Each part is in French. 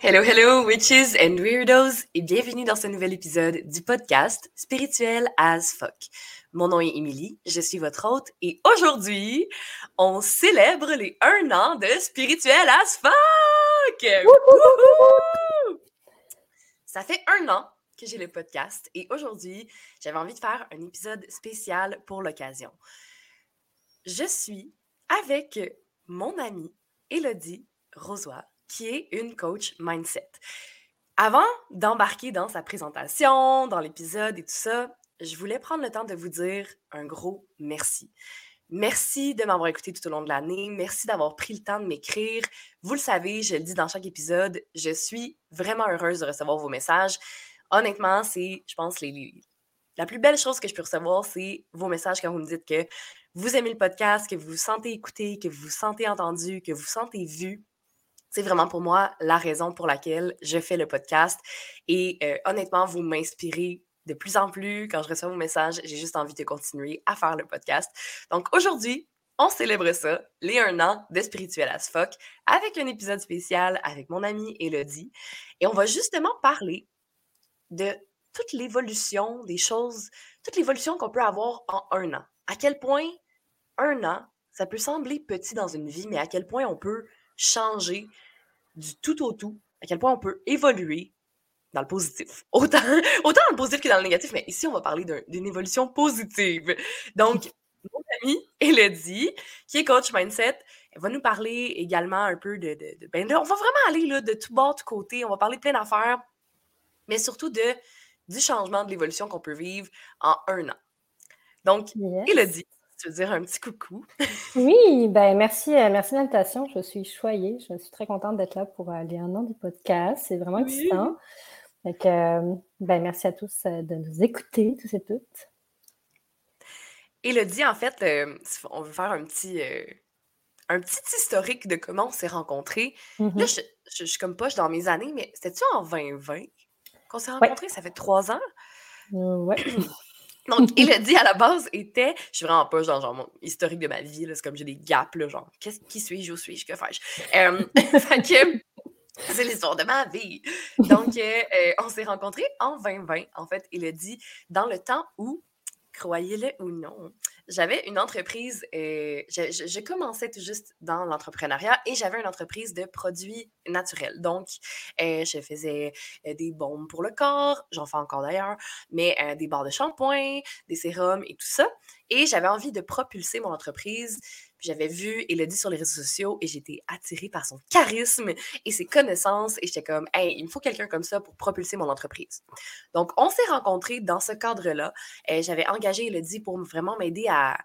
hello, hello, witches and weirdos, et bienvenue dans ce nouvel épisode du podcast Spirituel as fuck. Mon nom est Émilie, je suis votre hôte, et aujourd'hui, on célèbre les un an de Spirituel as fuck! Ça fait un an que j'ai le podcast, et aujourd'hui, j'avais envie de faire un épisode spécial pour l'occasion. Je suis avec mon amie Elodie Rosoy, qui est une coach mindset. Avant d'embarquer dans sa présentation, dans l'épisode et tout ça, je voulais prendre le temps de vous dire un gros merci. Merci de m'avoir écouté tout au long de l'année. Merci d'avoir pris le temps de m'écrire. Vous le savez, je le dis dans chaque épisode, je suis vraiment heureuse de recevoir vos messages. Honnêtement, c'est, je pense, les, la plus belle chose que je peux recevoir, c'est vos messages quand vous me dites que vous aimez le podcast, que vous vous sentez écouté, que vous vous sentez entendu, que vous vous sentez vu, c'est vraiment pour moi la raison pour laquelle je fais le podcast. Et euh, honnêtement, vous m'inspirez de plus en plus. Quand je reçois vos messages, j'ai juste envie de continuer à faire le podcast. Donc aujourd'hui, on célèbre ça, les un an de Spirituel as fuck, avec un épisode spécial avec mon amie Elodie. Et on va justement parler de toute l'évolution des choses, toute l'évolution qu'on peut avoir en un an. À quel point un an, ça peut sembler petit dans une vie, mais à quel point on peut changer du tout au tout, à quel point on peut évoluer dans le positif. Autant, autant dans le positif que dans le négatif, mais ici, on va parler d'une évolution positive. Donc, mon amie Elodie, qui est coach mindset, elle va nous parler également un peu de... de, ben on va vraiment aller là, de tout bord, de côté, on va parler de plein d'affaires, mais surtout de, du changement, de l'évolution qu'on peut vivre en un an. Donc, Elodie, veux dire un petit coucou? oui, ben merci, euh, merci de l'invitation. Je suis choyée. Je suis très contente d'être là pour aller un an du podcast. C'est vraiment excitant. Donc, euh, ben, merci à tous euh, de nous écouter, tous et toutes. Elodie, en fait, on veut faire un petit, un petit historique de comment on s'est rencontrés. Là, mm-hmm. je, suis comme poche dans mes années, mais c'était-tu en 2020 qu'on s'est rencontrés? Ça fait trois ans? ouais. Donc, Elodie, à la base, était. Je suis vraiment pas genre, genre mon historique de ma vie, c'est comme j'ai des gaps, là, genre, qui suis-je, où suis-je, que fais-je? Euh, c'est l'histoire de ma vie. Donc, euh, euh, on s'est rencontrés en 2020, en fait, Elodie, dans le temps où croyez-le ou non, j'avais une entreprise, euh, je, commençais tout juste dans l'entrepreneuriat et j'avais une entreprise de produits naturels. Donc, euh, je faisais euh, des bombes pour le corps, j'en fais encore d'ailleurs, mais des barres de shampoing, des sérums et tout ça. Et j'avais envie de propulser mon entreprise j'avais vu Elodie sur les réseaux sociaux et j'étais attirée par son charisme et ses connaissances. Et j'étais comme, hey, il me faut quelqu'un comme ça pour propulser mon entreprise. Donc, on s'est rencontrés dans ce cadre-là. J'avais engagé Elodie pour vraiment m'aider à,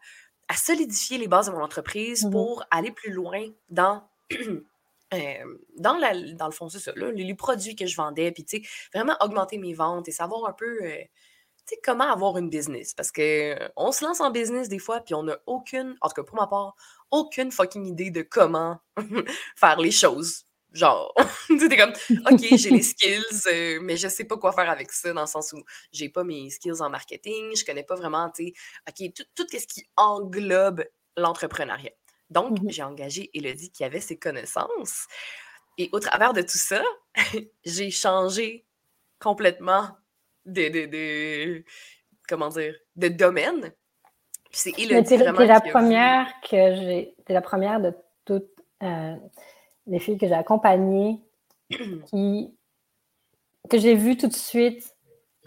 solidifier les bases de mon entreprise mmh pour aller plus loin dans. Euh, dans, la, dans le fond, c'est ça, les, produits que je vendais, puis tu sais, vraiment augmenter mes ventes et savoir un peu euh, comment avoir une business? Parce que on se lance en business des fois, puis on n'a aucune, en tout cas pour ma part, aucune fucking idée de comment faire les choses. Genre, tu t'es comme, OK, j'ai les skills, euh, mais je sais pas quoi faire avec ça, dans le sens où j'ai pas mes skills en marketing, je connais pas vraiment, tu sais, OK, tout, tout ce qui englobe l'entrepreneuriat. Donc, mmh j'ai engagé Elodie qui avait ses connaissances. Et au travers de tout ça, j'ai changé complètement de, comment dire, de domaine. c'est la première que j'ai, la première de toutes euh, les filles que j'ai accompagnées qui, que j'ai vu tout de suite,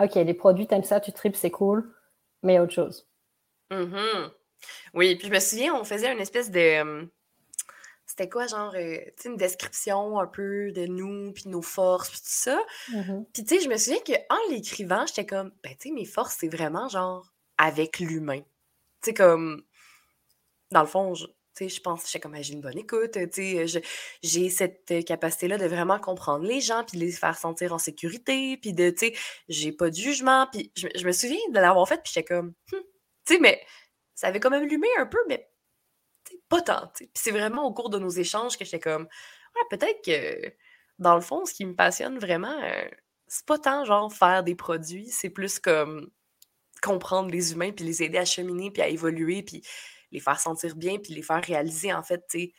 OK, les produits, t'aimes ça, tu tripes, c'est cool, mais autre chose. Mm-hmm. Oui, puis je me souviens, on faisait une espèce de c'était quoi, genre, euh, une description un peu de nous, puis nos forces, puis tout ça. Mmh puis, tu sais, je me souviens qu'en l'écrivant, j'étais comme, ben, tu sais, mes forces, c'est vraiment, genre, avec l'humain. Tu sais, comme, dans le fond, tu sais, je pense, j'étais comme, j'ai une bonne écoute, tu sais, j'ai cette capacité-là de vraiment comprendre les gens, puis les faire sentir en sécurité, puis de, tu sais, j'ai pas de jugement, puis je, me souviens de l'avoir fait, puis j'étais comme, hum, tu sais, mais ça avait quand même allumé un peu, mais pas tant. Puis c'est vraiment au cours de nos échanges que j'étais comme, ouais, peut-être que dans le fond, ce qui me passionne vraiment, euh, c'est pas tant genre faire des produits, c'est plus comme comprendre les humains, puis les aider à cheminer, puis à évoluer, puis les faire sentir bien, puis les faire réaliser, en fait, tu sais,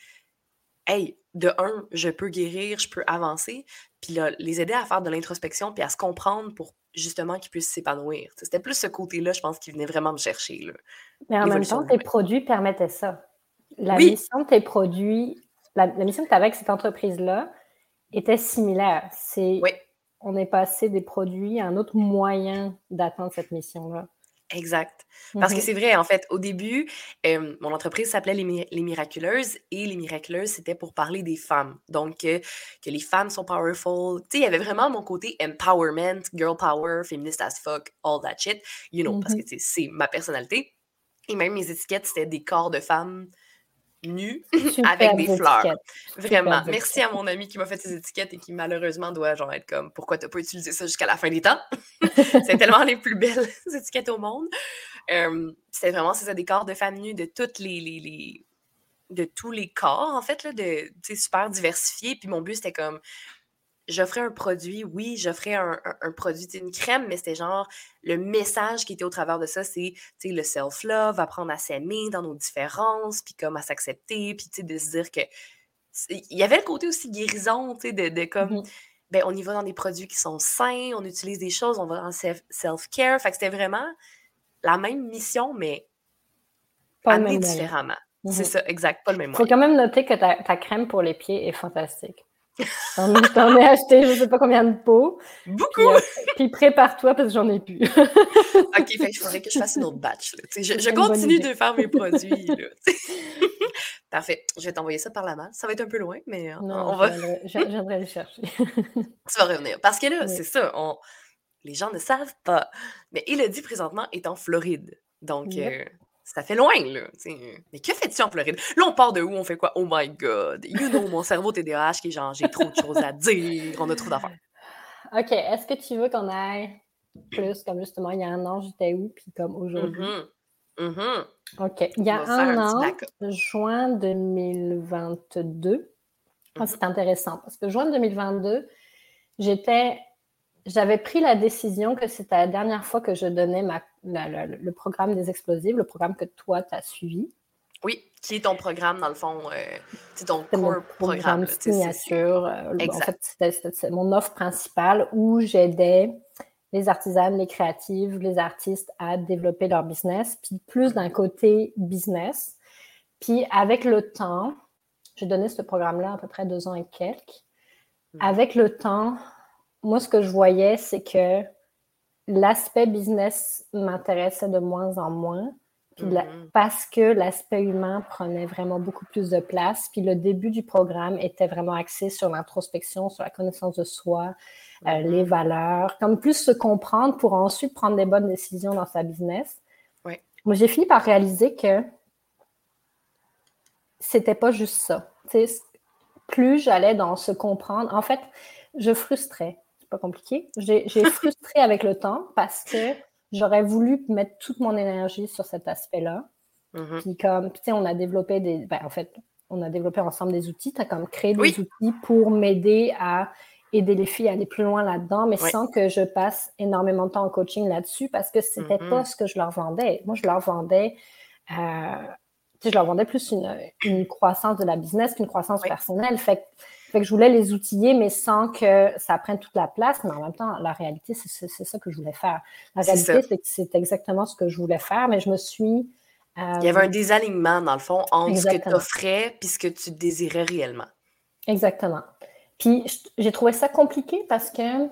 hey, de un, je peux guérir, je peux avancer, puis là, les aider à faire de l'introspection, puis à se comprendre pour justement qu'ils puissent s'épanouir. C'était plus ce côté-là, je pense, qui venait vraiment me chercher. Là, Mais en même temps, tes produits permettaient ça. La mission de tes produits, la, mission que tu avais avec cette entreprise-là était similaire. C'est oui. on est passé des produits à un autre moyen d'atteindre cette mission-là. Exact. Parce que mmh c'est vrai, en fait, au début, mon entreprise s'appelait les, Miraculeuses et les Miraculeuses, c'était pour parler des femmes. Donc, que les femmes sont powerful. Tu sais, il y avait vraiment mon côté empowerment, girl power, féministe as fuck, all that shit, you know, parce que c'est ma personnalité. Et même mes étiquettes, c'était des corps de femmes nu avec des fleurs. Vraiment. Merci à mon ami qui m'a fait ces étiquettes et qui malheureusement doit genre être comme pourquoi t'as pas utilisé ça jusqu'à la fin des temps? c'est tellement les plus belles étiquettes au monde. c'était vraiment c'est des corps de femmes nues de toutes les, les, de tous les corps en fait là, de super diversifiés. Puis mon but c'était comme j'offrais un produit, oui, j'offrais un, un, produit, une crème, mais c'était genre le message qui était au travers de ça, c'est le self-love, apprendre à s'aimer dans nos différences, puis comme à s'accepter, puis de se dire que. Il y avait le côté aussi guérison, tu sais, de, de, comme. Mmh ben, on y va dans des produits qui sont sains, on utilise des choses, on va dans self-care. Fait que c'était vraiment la même mission, mais pas amenée différemment. C'est mmh ça, exact, pas le même Il faut quand même noter que ta, ta crème pour les pieds est fantastique. T'en ai acheté je sais pas combien de pots. Beaucoup! Puis, euh, prépare-toi parce que j'en ai plus. ok, fait il faudrait que je fasse une autre batch. Je, continue de faire mes produits. Parfait. Je vais t'envoyer ça par la main. Ça va être un peu loin, mais euh, on va. J'aimerais le chercher. tu vas revenir. Parce que là, c'est ça. On... Les gens ne savent pas. Mais dit présentement est en Floride. Donc, euh, ça fait loin, là. Mais que fais-tu en Floride? Là, on part de où? On fait quoi? Oh my God! You know, mon cerveau TDAH qui est genre, j'ai trop de choses à dire, on a trop d'affaires. OK. Est-ce que tu veux qu'on aille plus comme justement, il y a un an, j'étais où? Puis comme aujourd'hui? Mm-hmm. Mm-hmm. OK. Il y a un, an, juin 2022. Ah, mm-hmm. c'est intéressant parce que juin 2022, j'étais j'avais pris la décision que c'était la dernière fois que je donnais ma, le programme des explosives, le programme que toi, tu as suivi. Oui, qui est ton programme, dans le fond, euh, c'est ton core programme. signature. Euh, en fait, c'était mon offre principale où j'aidais les artisanes, les créatives, les artistes à développer leur business, puis plus d'un côté business. Puis avec le temps, j'ai donné ce programme-là à peu près deux ans et quelques. Hmm. Avec le temps, moi, ce que je voyais, c'est que l'aspect business m'intéressait de moins en moins. Mm-hmm. parce que l'aspect humain prenait vraiment beaucoup plus de place. Puis le début du programme était vraiment axé sur l'introspection, sur la connaissance de soi, euh, mm-hmm. les valeurs, comme plus se comprendre pour ensuite prendre des bonnes décisions dans sa business. Moi, j'ai fini par réaliser que c'était pas juste ça. plus j'allais dans se comprendre, en fait, je frustrais pas compliqué. J'ai frustré avec le temps parce que j'aurais voulu mettre toute mon énergie sur cet aspect-là. Mm-hmm. Puis comme, tu sais, on a développé des... Ben, en fait, on a développé ensemble des outils. Tu as comme créé des outils pour m'aider à aider les filles à aller plus loin là-dedans, mais sans que je passe énormément de temps en coaching là-dessus parce que c'était mm-hmm. pas ce que je leur vendais. Moi, je leur vendais... Euh, je leur vendais plus une, une, croissance de la business qu'une croissance personnelle. Fait fait que je voulais les outiller, mais sans que ça prenne toute la place. Mais en même temps, la réalité, c'est ça que je voulais faire. La réalité, c'est que c'est exactement ce que je voulais faire, mais je me suis. Il y avait un euh, désalignement, dans le fond, entre ce que tu offrais et ce que tu désirais réellement. Exactement. Puis j'ai trouvé ça compliqué parce que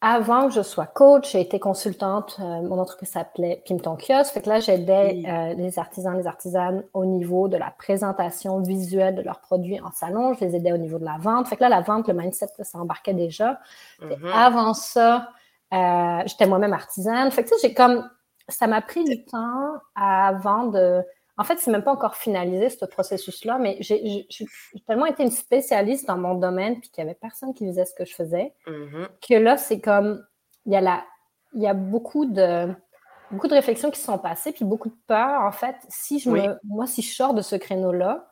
avant que je sois coach, j'ai été consultante. Euh, mon entreprise s'appelait Pim ton kiosque. Fait que là, j'aidais euh, les artisans, les artisanes au niveau de la présentation visuelle de leurs produits en salon. Je les aidais au niveau de la vente. Fait que là, la vente, le mindset, ça embarquait déjà. Mm-hmm. Avant ça, euh, j'étais moi-même artisane. Fait que j'ai comme ça m'a pris du temps avant de en fait, c'est même pas encore finalisé, ce processus-là, mais j'ai tellement été une spécialiste dans mon domaine, puis qu'il n'y avait personne qui faisait ce que je faisais, mm-hmm. que là, c'est comme, il y a, la, il y a beaucoup de beaucoup de réflexions qui sont passées, puis beaucoup de peur, en fait, si je me, moi, si je sors de ce créneau-là,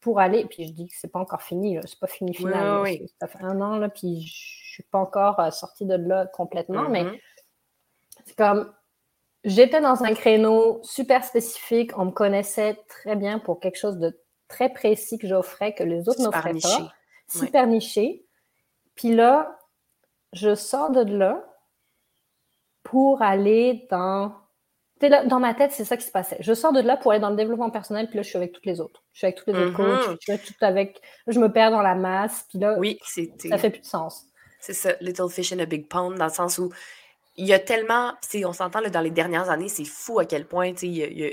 pour aller, puis je dis que c'est pas encore fini, c'est pas fini final, ça fait un an, là, puis je suis pas encore euh, sortie de là complètement, mais mm-hmm. c'est comme, J'étais dans un créneau super spécifique. On me connaissait très bien pour quelque chose de très précis que j'offrais que les autres n'offraient pas. Super niché. Puis là, je sors de là pour aller dans dans ma tête, c'est ça qui se passait. Je sors de là pour aller dans le développement personnel, puis là, je suis avec toutes les autres. Je suis avec toutes les autres coachs, mm-hmm. je suis tout avec... je me perds dans la masse, puis là, oui, ça fait plus de sens. C'est ça, little fish in a big pond, dans le sens où il y a tellement, on s'entend dans les dernières années, c'est fou à quel point, il y, a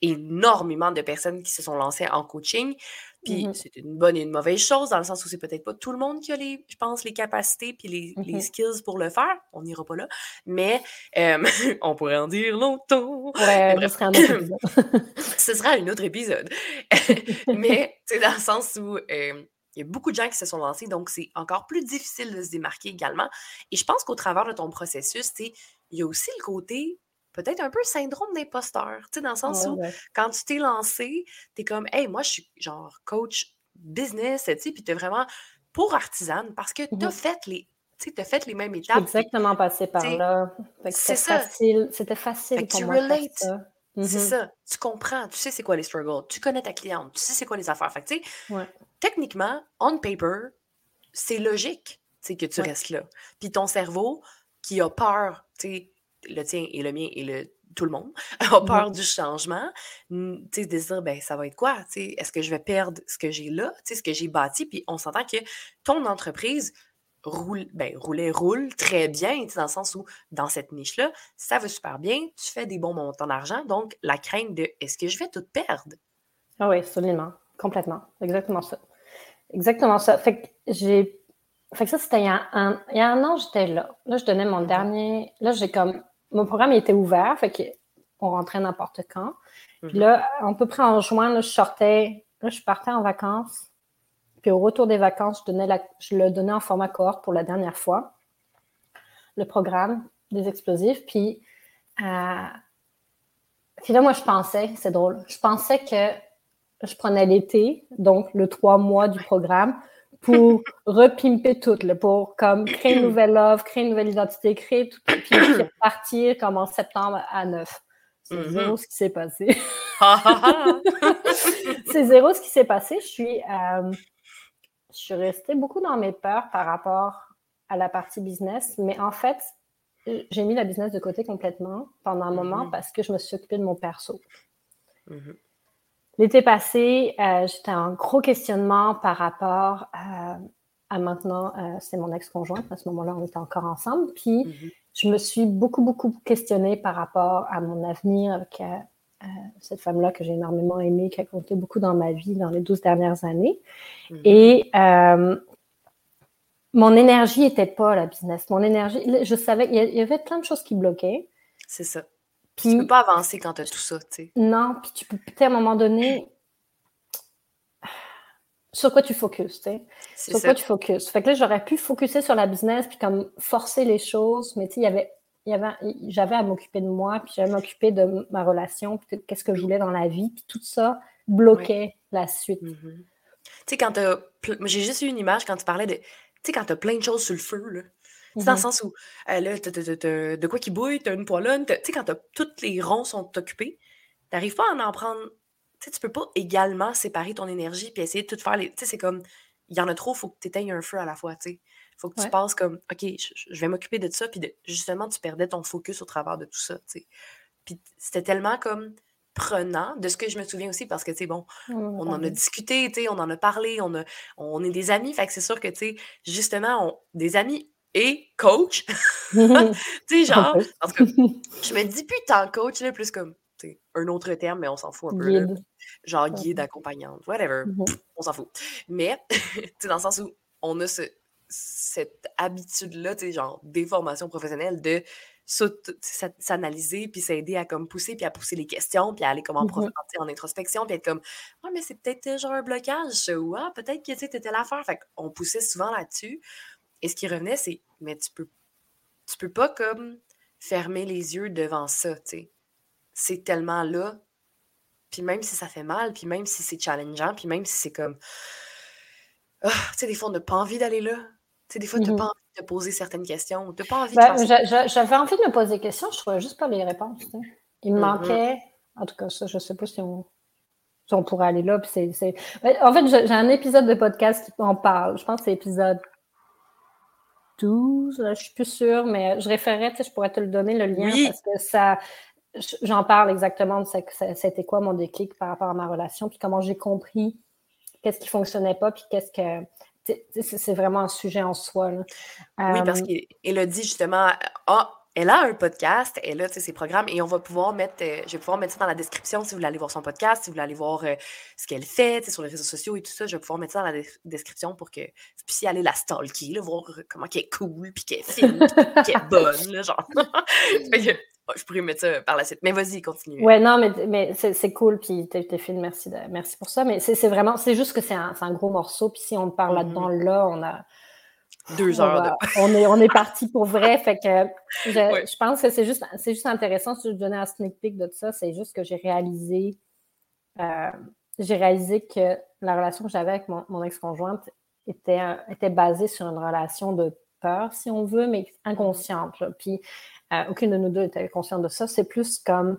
énormément de personnes qui se sont lancées en coaching. Puis mmh c'est une bonne et une mauvaise chose, dans le sens où c'est peut-être pas tout le monde qui a les, je pense, les capacités puis les, mmh skills pour le faire. On n'ira pas là. Mais on pourrait en dire longtemps. Ouais, ce sera un autre épisode. ce sera un autre épisode. Mais c'est dans le sens où il y a beaucoup de gens qui se sont lancés, donc c'est encore plus difficile de se démarquer également. Et je pense qu'au travers de ton processus, il y a aussi le côté peut-être un peu syndrome d'imposteur, tu sais, dans le sens où quand tu t'es lancé, tu es comme, hey, moi, je suis genre coach business, tu sais, puis tu es vraiment pour artisane parce que tu as mmh fait les. Tu as fait les mêmes étapes. exactement passé par là. C'est ça. C'était facile pour moi. C'est mmh ça. Tu comprends. Tu sais c'est quoi les struggles. Tu connais ta cliente. Tu sais c'est quoi les affaires. Fait tu sais, techniquement, on paper, c'est logique que tu restes là. Puis ton cerveau, qui a peur, tu sais, le tien et le mien et le tout le monde a peur du changement, tu sais, de dire, ben, ça va être quoi? Est-ce que je vais perdre ce que j'ai là, ce que j'ai bâti? Puis on s'entend que ton entreprise roule, ben, roulait, roule très bien, dans le sens où, dans cette niche-là, ça va super bien, tu fais des bons montants d'argent, donc la crainte de est-ce que je vais tout perdre? Ah oui, absolument, complètement, exactement ça. Exactement ça. Fait que j'ai fait que ça, c'était il, y a un, il y a un an, j'étais là. Là, je donnais mon dernier. Là, j'ai comme mon programme était ouvert, fait qu'on rentrait n'importe quand. Puis mhm. là, à peu près en juin, là, je sortais, là, je partais en vacances. Puis au retour des vacances, je, donnais la, je le donnais en format cohorte pour la dernière fois, le programme des explosifs. Puis, euh, puis là, moi, je pensais, c'est drôle, je pensais que je prenais l'été, donc le trois mois du programme, pour repimper tout, là, pour comme créer une nouvelle offre, créer une nouvelle identité, créer tout, puis, puis partir comme en septembre à 9. C'est mm-hmm. zéro ce qui s'est passé. c'est zéro ce qui s'est passé. Je suis, euh, je suis restée beaucoup dans mes peurs par rapport à la partie business, mais en fait, j'ai mis la business de côté complètement pendant un moment mm-hmm. parce que je me suis occupée de mon perso. Mm-hmm. L'été passé, euh, j'étais en gros questionnement par rapport à, maintenant, euh, c'est mon ex-conjoint, à ce moment-là, on était encore ensemble. Puis, mm-hmm. je me suis beaucoup, beaucoup questionnée par rapport à mon avenir avec euh, cette femme-là que j'ai énormément aimée, qui a compté beaucoup dans ma vie dans les 12 dernières années. Mm-hmm. Et mon énergie n'était pas la business. Mon énergie, je savais, il y avait plein de choses qui bloquaient. C'est ça. Puis, tu peux pas avancer quand tu as tout ça, tu sais. Non, puis tu peux, à un moment donné, sur quoi tu focuses, tu sais? Sur quoi tu focuses? Fait que là, j'aurais pu focuser sur la business, puis comme forcer les choses, mais tu sais, il y avait, j'avais à m'occuper de moi, puis j'avais à m'occuper de ma relation, puis qu'est-ce que je voulais dans la vie, puis tout ça bloquait la suite. Mm-hmm. Tu sais, quand tu J'ai juste eu une image quand tu parlais de... Tu sais, quand tu as plein de choses sur le feu, là, c'est dans le mmh sens où, là, de quoi qui bouille, t'as une poêlonne, tu sais, quand tous les ronds sont occupés, t'arrives pas à en prendre. Tu sais, tu peux pas également séparer ton énergie puis essayer de tout faire. Les... Tu sais, c'est comme, il y en a trop, faut que tu éteignes un feu à la fois, tu sais. Faut que tu passes comme, OK, je, vais m'occuper de ça, puis justement, tu perdais ton focus au travers de tout ça, tu sais. Puis c'était tellement comme prenant, de ce que je me souviens aussi, parce que, tu sais, bon, on en a discuté, tu sais, on en a parlé, on, a, on est des amis, fait que c'est sûr que, tu sais, justement, on, des amis et coach. tu sais, genre, parce que je me dis plus tant coach, là, plus comme un autre terme, mais on s'en fout un peu. genre guide, accompagnante, whatever, mmh on s'en fout. Mais, tu sais, dans le sens où on a ce, cette habitude-là, tu sais, genre des formations professionnelles de s'analyser puis s'aider à comme pousser puis à pousser les questions puis à aller comme en, mmh en introspection puis être comme ouais mais c'est peut-être genre un blocage ou ah peut-être que tu étais l'affaire fait qu'on poussait souvent là-dessus et ce qui revenait, c'est mais tu peux tu peux pas comme fermer les yeux devant ça, tu sais. C'est tellement là. Puis même si ça fait mal, puis même si c'est challengeant, puis même si c'est comme ah, tu sais, des fois, on n'a pas envie d'aller là. Tu sais, des fois, tu n'as mmh pas envie de poser certaines questions. Tu pas envie ben, J'avais envie de me poser des questions, je trouvais juste pas les réponses. Il me mmh manquait, en tout cas, ça, je sais pas si on on pourrait aller là. c'est, En fait, j'ai un épisode de podcast qui en parle. Je pense que c'est l'épisode 12, je suis plus sûre, mais je référerais, je pourrais te le donner, le lien, parce que ça, j'en parle exactement de c'était quoi mon déclic par rapport à ma relation, puis comment j'ai compris qu'est-ce qui fonctionnait pas, puis qu'est-ce que c'est vraiment un sujet en soi. Oui, parce qu'elle a dit justement, ah, elle a un podcast, elle a ses programmes et on va pouvoir mettre, euh, je vais pouvoir mettre ça dans la description si vous voulez aller voir son podcast, si vous voulez aller voir euh, ce qu'elle fait sur les réseaux sociaux et tout ça. Je vais pouvoir mettre ça dans la description pour que vous puissiez aller la stalker, voir comment elle est cool, puis qu'elle est fine, qu'elle est bonne, là, genre. je pourrais mettre ça par la suite. Mais vas-y, continue. Ouais, non, mais, mais c'est cool, puis t'es fine, merci, merci pour ça. Mais c'est vraiment, c'est juste que c'est un, un, gros morceau, puis si on parle mm-hmm. là-dedans, là, on a deux heures de... on est, on est parti pour vrai. Fait que je, pense que c'est juste, c'est juste intéressant. Si je donnais un sneak peek de tout ça, c'est juste que j'ai réalisé, euh, j'ai réalisé que la relation que j'avais avec mon, ex-conjointe était, était basée sur une relation de peur, si on veut, mais inconsciente. Puis euh, aucune de nous deux était consciente de ça. C'est plus comme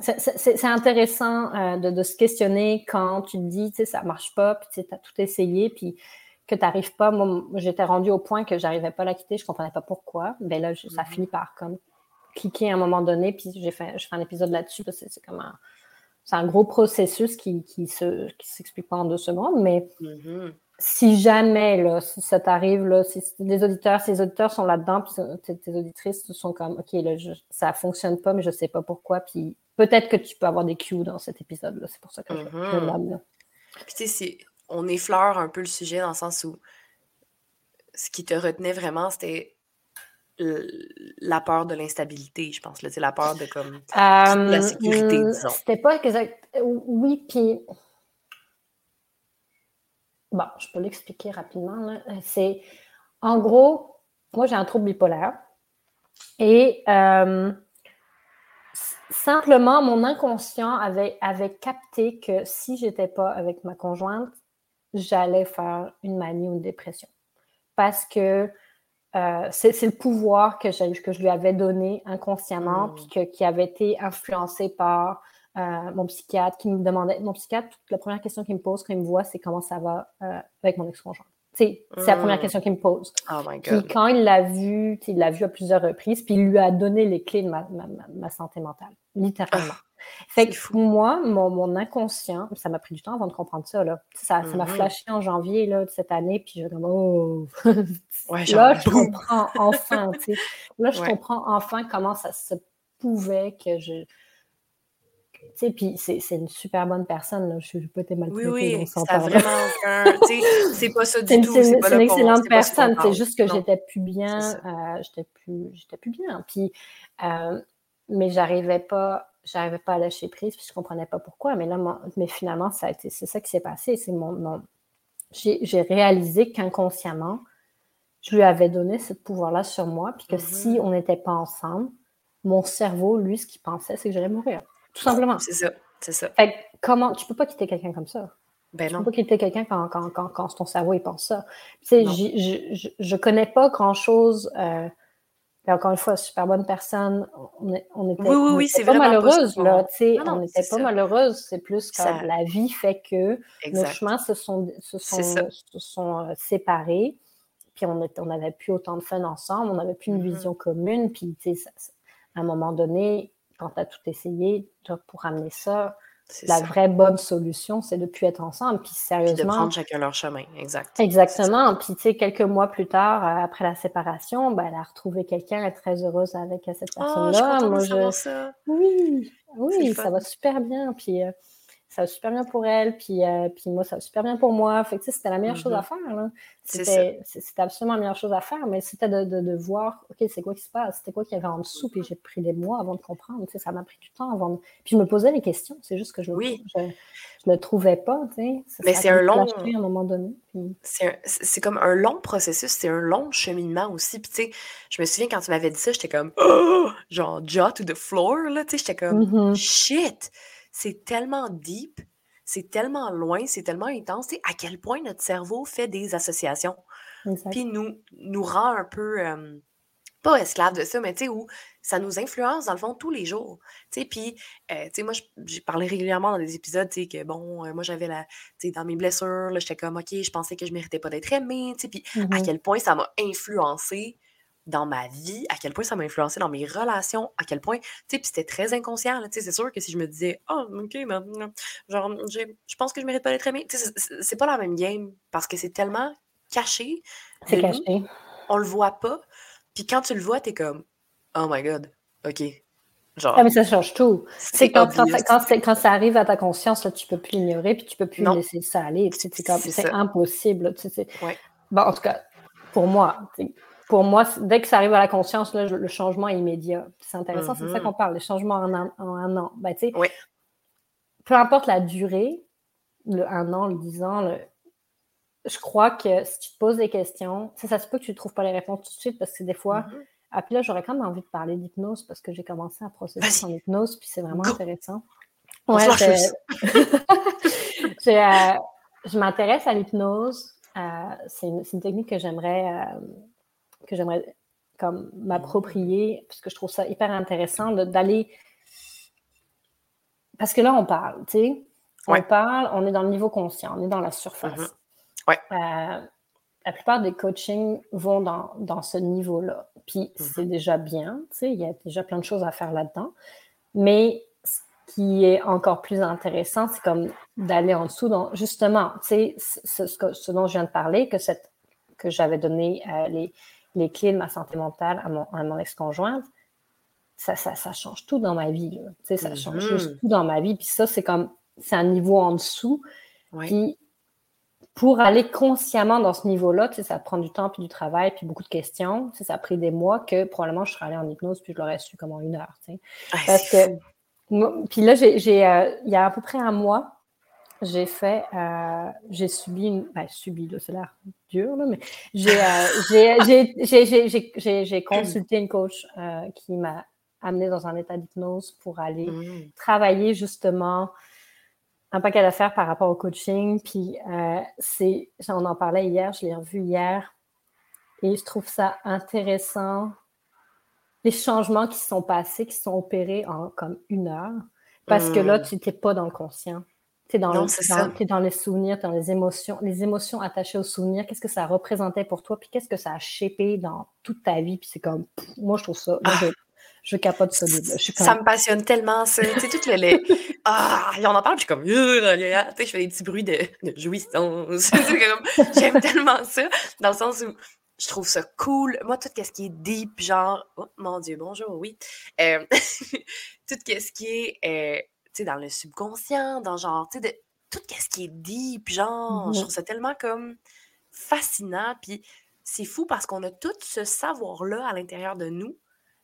c'est intéressant euh, de, de, se questionner quand tu te dis, tu sais, ça marche pas, puis tu as tout essayé, puis que tu n'arrives pas. Moi, j'étais rendue au point que j'arrivais pas à la quitter, je comprenais pas pourquoi. Ben là, ça mhm. finit par comme cliquer à un moment donné, puis j'ai fait, je fais un épisode là-dessus parce que c'est comme un, c'est un gros processus qui, qui se, qui s'explique pas en deux secondes, mais mhm. Si jamais, là, si ça t'arrive, là, si les auditeurs, ces auditeurs sont là-dedans, puis tes, auditrices sont comme, OK, là, ça fonctionne pas, mais je sais pas pourquoi, puis peut-être que tu peux avoir des cues dans cet épisode-là, c'est pour ça que je, je mhm. Puis tu sais, on effleure un peu le sujet dans le sens où ce qui te retenait vraiment, c'était la peur de l'instabilité, je pense. C'est la peur de comme la sécurité, euh, disons. C'était pas exact. Oui, puis. Bon, je peux l'expliquer rapidement. C'est en gros, moi j'ai un trouble bipolaire. Et euh, simplement, mon inconscient avait, avait capté que si j'étais pas avec ma conjointe, j'allais faire une manie ou une dépression. Parce que euh, c'est le pouvoir que, que je lui avais donné inconsciemment, mmh. puis qui avait été influencé par euh, mon psychiatre qui me demandait, mon psychiatre, la première question qu'il me pose quand il me voit, c'est comment ça va euh, avec mon ex-conjoint. C'est la première mmh. question qu'il me pose. Oh puis quand il l'a vu, il l'a vu à plusieurs reprises, puis il lui a donné les clés de ma, ma santé mentale, littéralement. Ah. Fait que moi, mon, inconscient, ça m'a pris du temps avant de comprendre ça. Là. Ça m'a mmh flashé en janvier là, de cette année, puis je me oh! là, je comprends enfin. Là, je comprends enfin comment ça se pouvait que je. Sais, puis c'est une super bonne personne, là. je ne suis pas été maltraitée. Oui, oui, ça vraiment C'est pas ça du tout. C'est une, excellente personne, c'est juste que j'étais plus bien. Euh, j'étais plus, plus bien. Puis, euh, mais j'arrivais pas j'arrivais pas à lâcher prise, puis je comprenais pas pourquoi. Mais là, mais finalement, ça a été, c'est ça qui s'est passé. C'est mon, j'ai, réalisé qu'inconsciemment, je lui avais donné ce pouvoir-là sur moi, puis que si mm-hmm. on n'était pas ensemble, mon cerveau, lui, ce qu'il pensait, c'est que j'allais mourir. Tout simplement. C'est ça, c'est ça. Fait comment, tu peux pas quitter quelqu'un comme ça. Ben non. Tu peux pas quitter quelqu'un quand, quand, quand, quand, ton cerveau, il pense ça. Tu sais, je, connais pas grand-chose... Euh, encore une fois, super bonne personne. On, on était, oui, oui, oui, pas malheureuse, là, on n'était pas malheureuse. C'est plus que la vie fait que nos chemins se sont, se sont, se sont euh, séparés. Puis on n'avait plus autant de fun ensemble, on n'avait plus une mm-hmm. vision commune. Puis, à un moment donné, quand tu as tout essayé pour amener ça, la vraie bonne solution, c'est de ne plus être ensemble. Puis sérieusement. Puis de prendre chacun leur chemin, exact. Exactement. Puis tu sais, quelques mois plus tard, euh, après la séparation, ben, elle a retrouvé quelqu'un, elle est très heureuse avec cette oh, personne-là. Oh, Moi, je... ça. Oui, oui, ça va super bien. Puis euh, ça va super bien pour elle, puis, euh, puis moi, ça va super bien pour moi. Fait que, c'était la meilleure chose à mm-hmm. faire. C'était absolument la meilleure chose à faire, mais c'était de, de, voir, OK, c'est quoi qui se passe? C'était quoi qu'il y avait en dessous? Puis j'ai pris des mois avant de comprendre. Ça m'a pris du temps avant de... Puis je me posais les questions. C'est juste que je ne oui. je, le trouvais pas. mais c'est un long... À un moment donné. C'est comme un long processus, c'est un long cheminement aussi. Puis tu sais, je me souviens quand tu m'avais dit ça, j'étais comme, oh! genre, jaw to the floor, là, tu sais, j'étais comme, mm-hmm. shit! C'est tellement deep, c'est tellement loin, c'est tellement intense, à quel point notre cerveau fait des associations. Puis nous, nous rend un peu pas esclave de ça, mais tu sais, où ça nous influence, dans le fond, tous les jours. Tu sais, puis, euh, tu sais, moi, j'ai parlé régulièrement dans des épisodes, tu sais, que bon, euh, moi, j'avais la, tu sais, dans mes blessures, j'étais comme, OK, je pensais que je méritais pas d'être aimée, tu sais, puis à mm-hmm. quel point ça m'a influencé dans ma vie, à quel point ça m'a influencé dans mes relations, à quel point, tu sais, puis c'était très inconscient, tu sais, c'est sûr que si je me disais, oh, OK, mais, genre, je pense que je mérite pas d'être aimée, tu sais, c'est pas la même game, parce que c'est tellement caché. C'est caché. on le voit pas, puis quand tu le vois, t'es comme, oh my god, OK. Genre, ah, mais ça change tout. C'est quand, quand, ça arrive à ta conscience, là, tu peux plus l'ignorer, puis tu peux plus laisser ça aller. C'est impossible. Bon, en tout cas, pour moi, pour moi, dès que ça arrive à la conscience, là, le changement est immédiat. C'est intéressant, c'est ça mm-hmm. qu'on parle, le changement en un, en un an. Ben, Peu importe la durée, le un an, le dix ans, je crois que si tu te poses des questions, ça se peut que tu ne trouves pas les réponses tout de suite parce que des fois, mm-hmm. Ah, puis là, j'aurais quand même envie de parler d'hypnose parce que j'ai commencé à procéder en hypnose, puis c'est vraiment intéressant. Ouais, euh, je m'intéresse à l'hypnose. Euh, c'est une, technique que j'aimerais euh, que j'aimerais comme m'approprier parce que je trouve ça hyper intéressant d'aller parce que là on parle, tu sais, on parle, on est dans le niveau conscient, on est dans la surface. Mm-hmm. Ouais la plupart des coachings vont dans, dans ce niveau-là. Puis mhm. c'est déjà bien, tu sais, il y a déjà plein de choses à faire là-dedans. Mais ce qui est encore plus intéressant, c'est comme d'aller en dessous. Justement, tu sais, ce, ce, dont je viens de parler, que, cette, que j'avais donné euh, les, les, clés de ma santé mentale à mon, à mon ex-conjointe, ça, ça, ça, change tout dans ma vie. Tu sais, ça change mhm. tout dans ma vie. Puis ça, c'est comme, c'est un niveau en dessous. Puis pour aller consciemment dans ce niveau-là, tu sais, ça prend du temps, puis du travail, puis beaucoup de questions. Ça a pris des mois que probablement je serais allée en hypnose, puis je l'aurais su comme en une heure. Ah, Parce que, puis là, euh, il y a à peu près un mois, j'ai fait, euh, j'ai subi une, ben, subi, là, c'est l'air dur, là, mais j'ai, euh, j'ai, consulté une coach qui m'a amené dans un état d'hypnose pour aller mmh. travailler justement un paquet d'affaires par rapport au coaching. Puis, euh, c'est, on en parlait hier, je l'ai revu hier. Et je trouve ça intéressant, les changements qui sont passés, qui sont opérés en comme une heure. Parce que là, hmm. tu n'étais pas dans le conscient. Tu es dans, es dans les souvenirs, dans les émotions, les émotions attachées aux souvenirs. Qu'est-ce que ça représentait pour toi? Puis qu'est-ce que ça a shapé dans toute ta vie? Puis c'est comme, moi, je trouve ça. Ah je capote solide. Je Ça me passionne tellement, ça. tu sais, tout le lait. Ah, on en parle, puis je suis comme, tu sais, je fais des petits bruits de, jouissance. J'aime tellement ça, dans le sens où je trouve ça cool. Moi, tout ce qui est deep, genre, oh mon Dieu, bonjour, oui. Euh, tout ce qui est, euh, sais, dans le subconscient, dans genre, tu sais, tout ce qui est deep, genre, je trouve ça tellement comme fascinant. Puis c'est fou parce qu'on a tout ce savoir-là à l'intérieur de nous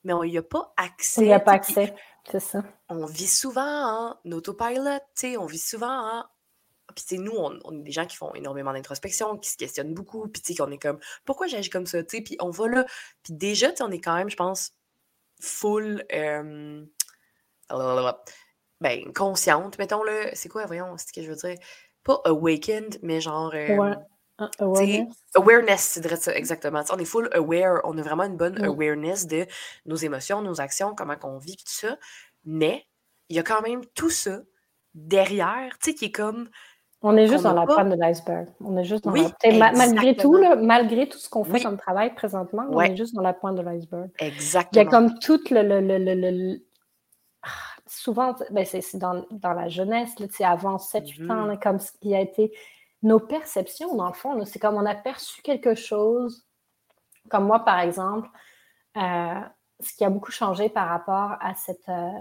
mais on n'y a pas accès. Il n'y a pas accès, c'est ça. On vit souvent en autopilot, tu sais, on vit souvent en. Puis, tu nous, on, est des gens qui font énormément d'introspection, qui se questionnent beaucoup, puis, tu sais, qu'on est comme, pourquoi j'agis comme ça, tu sais, puis on va là. Puis, déjà, tu sais, on est quand même, je pense, full. Euh... Ben, consciente, mettons-le. C'est quoi, voyons, c'est ce que je veux dire? Pas awakened, mais genre. Euh, Awareness. Awareness, c'est ça, exactement. on est full aware, on a vraiment une bonne awareness de nos émotions, nos actions, comment on vit, tout ça. Mais il y a quand même tout ça derrière, tu sais, qui est comme. On est juste dans la pointe de l'iceberg. On est juste dans oui, Malgré tout, malgré tout ce qu'on fait comme travail présentement, on est juste dans la pointe de l'iceberg. Exactement. Il y a comme tout le. le, ah, souvent, ben c'est dans, dans, la jeunesse, là, avant 7-8 ans, mm-hmm. comme ce qui a été nos perceptions, dans le fond, c'est comme on a perçu quelque chose, comme moi, par exemple, euh, ce qui a beaucoup changé par rapport à, cette, euh,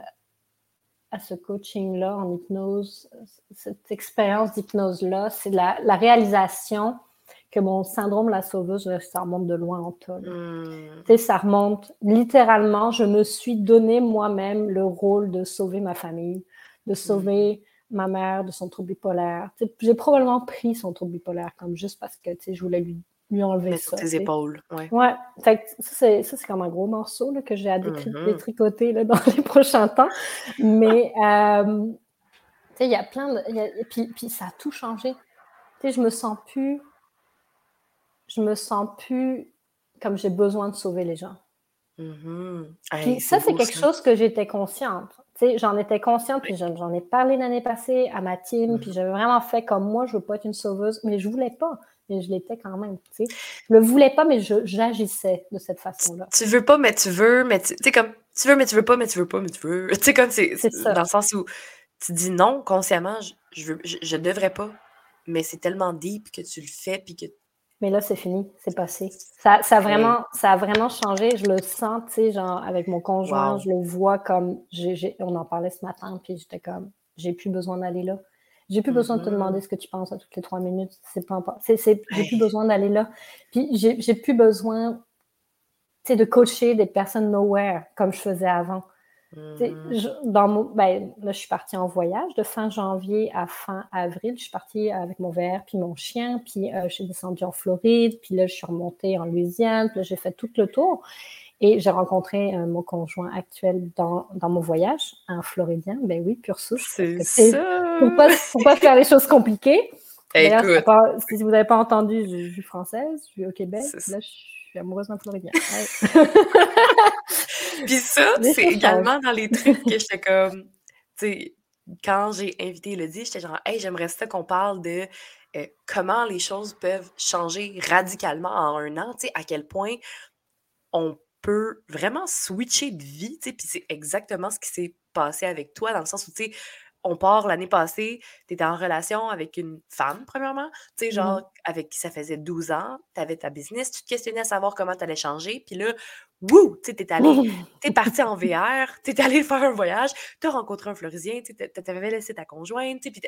à ce coaching-là en hypnose, cette expérience d'hypnose-là, c'est la, réalisation que mon syndrome la sauveuse, ça remonte de loin en tonne. Hmm. Ça remonte littéralement, je me suis donné moi-même le rôle de sauver ma famille, de sauver ma mère de son trouble bipolaire. J'ai probablement pris son trouble bipolaire comme juste parce que je voulais lui, lui enlever ça. Sur tes épaules. Ouais. ouais. Fait ça, c'est comme un gros morceau là, que j'ai à mm-hmm. détricoter là, dans les prochains temps. Mais euh, il y a plein de. puis, puis ça a tout changé. sais, je me sens plus. Je me sens plus comme j'ai besoin de sauver les gens. Mm-hmm. ça, c'est quelque chose que j'étais consciente. J'en étais consciente, puis j'en ai parlé l'année passée à ma team, puis mm-hmm. j'avais vraiment fait comme moi, je veux pas être une sauveuse, mais je voulais pas mais je l'étais quand même. Je le voulais pas, mais j'agissais de cette façon-là. Tu veux pas, mais tu veux, mais tu sais, comme tu veux, mais tu veux pas, mais tu veux pas, mais tu veux. Tu sais, comme c'est dans le sens où tu dis non consciemment, je, veux, je, devrais pas, mais c'est tellement deep que tu le fais, puis que. Mais là, c'est fini, c'est passé. Ça, ça, a vraiment, ça a vraiment changé. Je le sens, tu sais, genre, avec mon conjoint, je le vois comme. on en parlait ce matin, puis j'étais comme, j'ai plus besoin d'aller là. J'ai plus besoin de te demander mm-hmm. ce que tu penses à toutes les trois minutes. C'est pas c'est, j'ai plus besoin d'aller là. Puis j'ai, plus besoin de coacher des personnes nowhere comme je faisais avant. Mm-hmm. dans mon, ben, là, je suis partie en voyage de fin janvier à fin avril. Je suis partie avec mon verre puis mon chien, puis euh, je suis descendue en Floride, puis là, je suis remontée en Louisiane, puis là, j'ai fait tout le tour. Et j'ai rencontré euh, mon conjoint actuel dans, dans, mon voyage, un Floridien. Ben oui, pure souche. C'est ça. Pour pas, pas faire les choses compliquées. Écoute. si vous n'avez pas entendu, je, suis française, je suis au Québec. Là, je suis amoureuse d'un Floridien. Puis ça, c'est également dans les trucs que j'étais comme, tu sais, quand j'ai invité Elodie, j'étais genre, hey, j'aimerais ça qu'on parle de euh, comment les choses peuvent changer radicalement en un an, tu sais, à quel point on peut vraiment switcher de vie, tu sais, puis c'est exactement ce qui s'est passé avec toi, dans le sens où, tu sais, on part l'année passée, tu étais en relation avec une femme, premièrement, tu sais, mmh genre, avec qui ça faisait 12 ans, tu avais ta business, tu te questionnais à savoir comment tu allais changer, puis là, wouh, tu sais, t'es allé, t'es parti en VR, t'es allé faire un voyage, t'as rencontré un Florisien, tu t'avais laissé ta conjointe, tu puis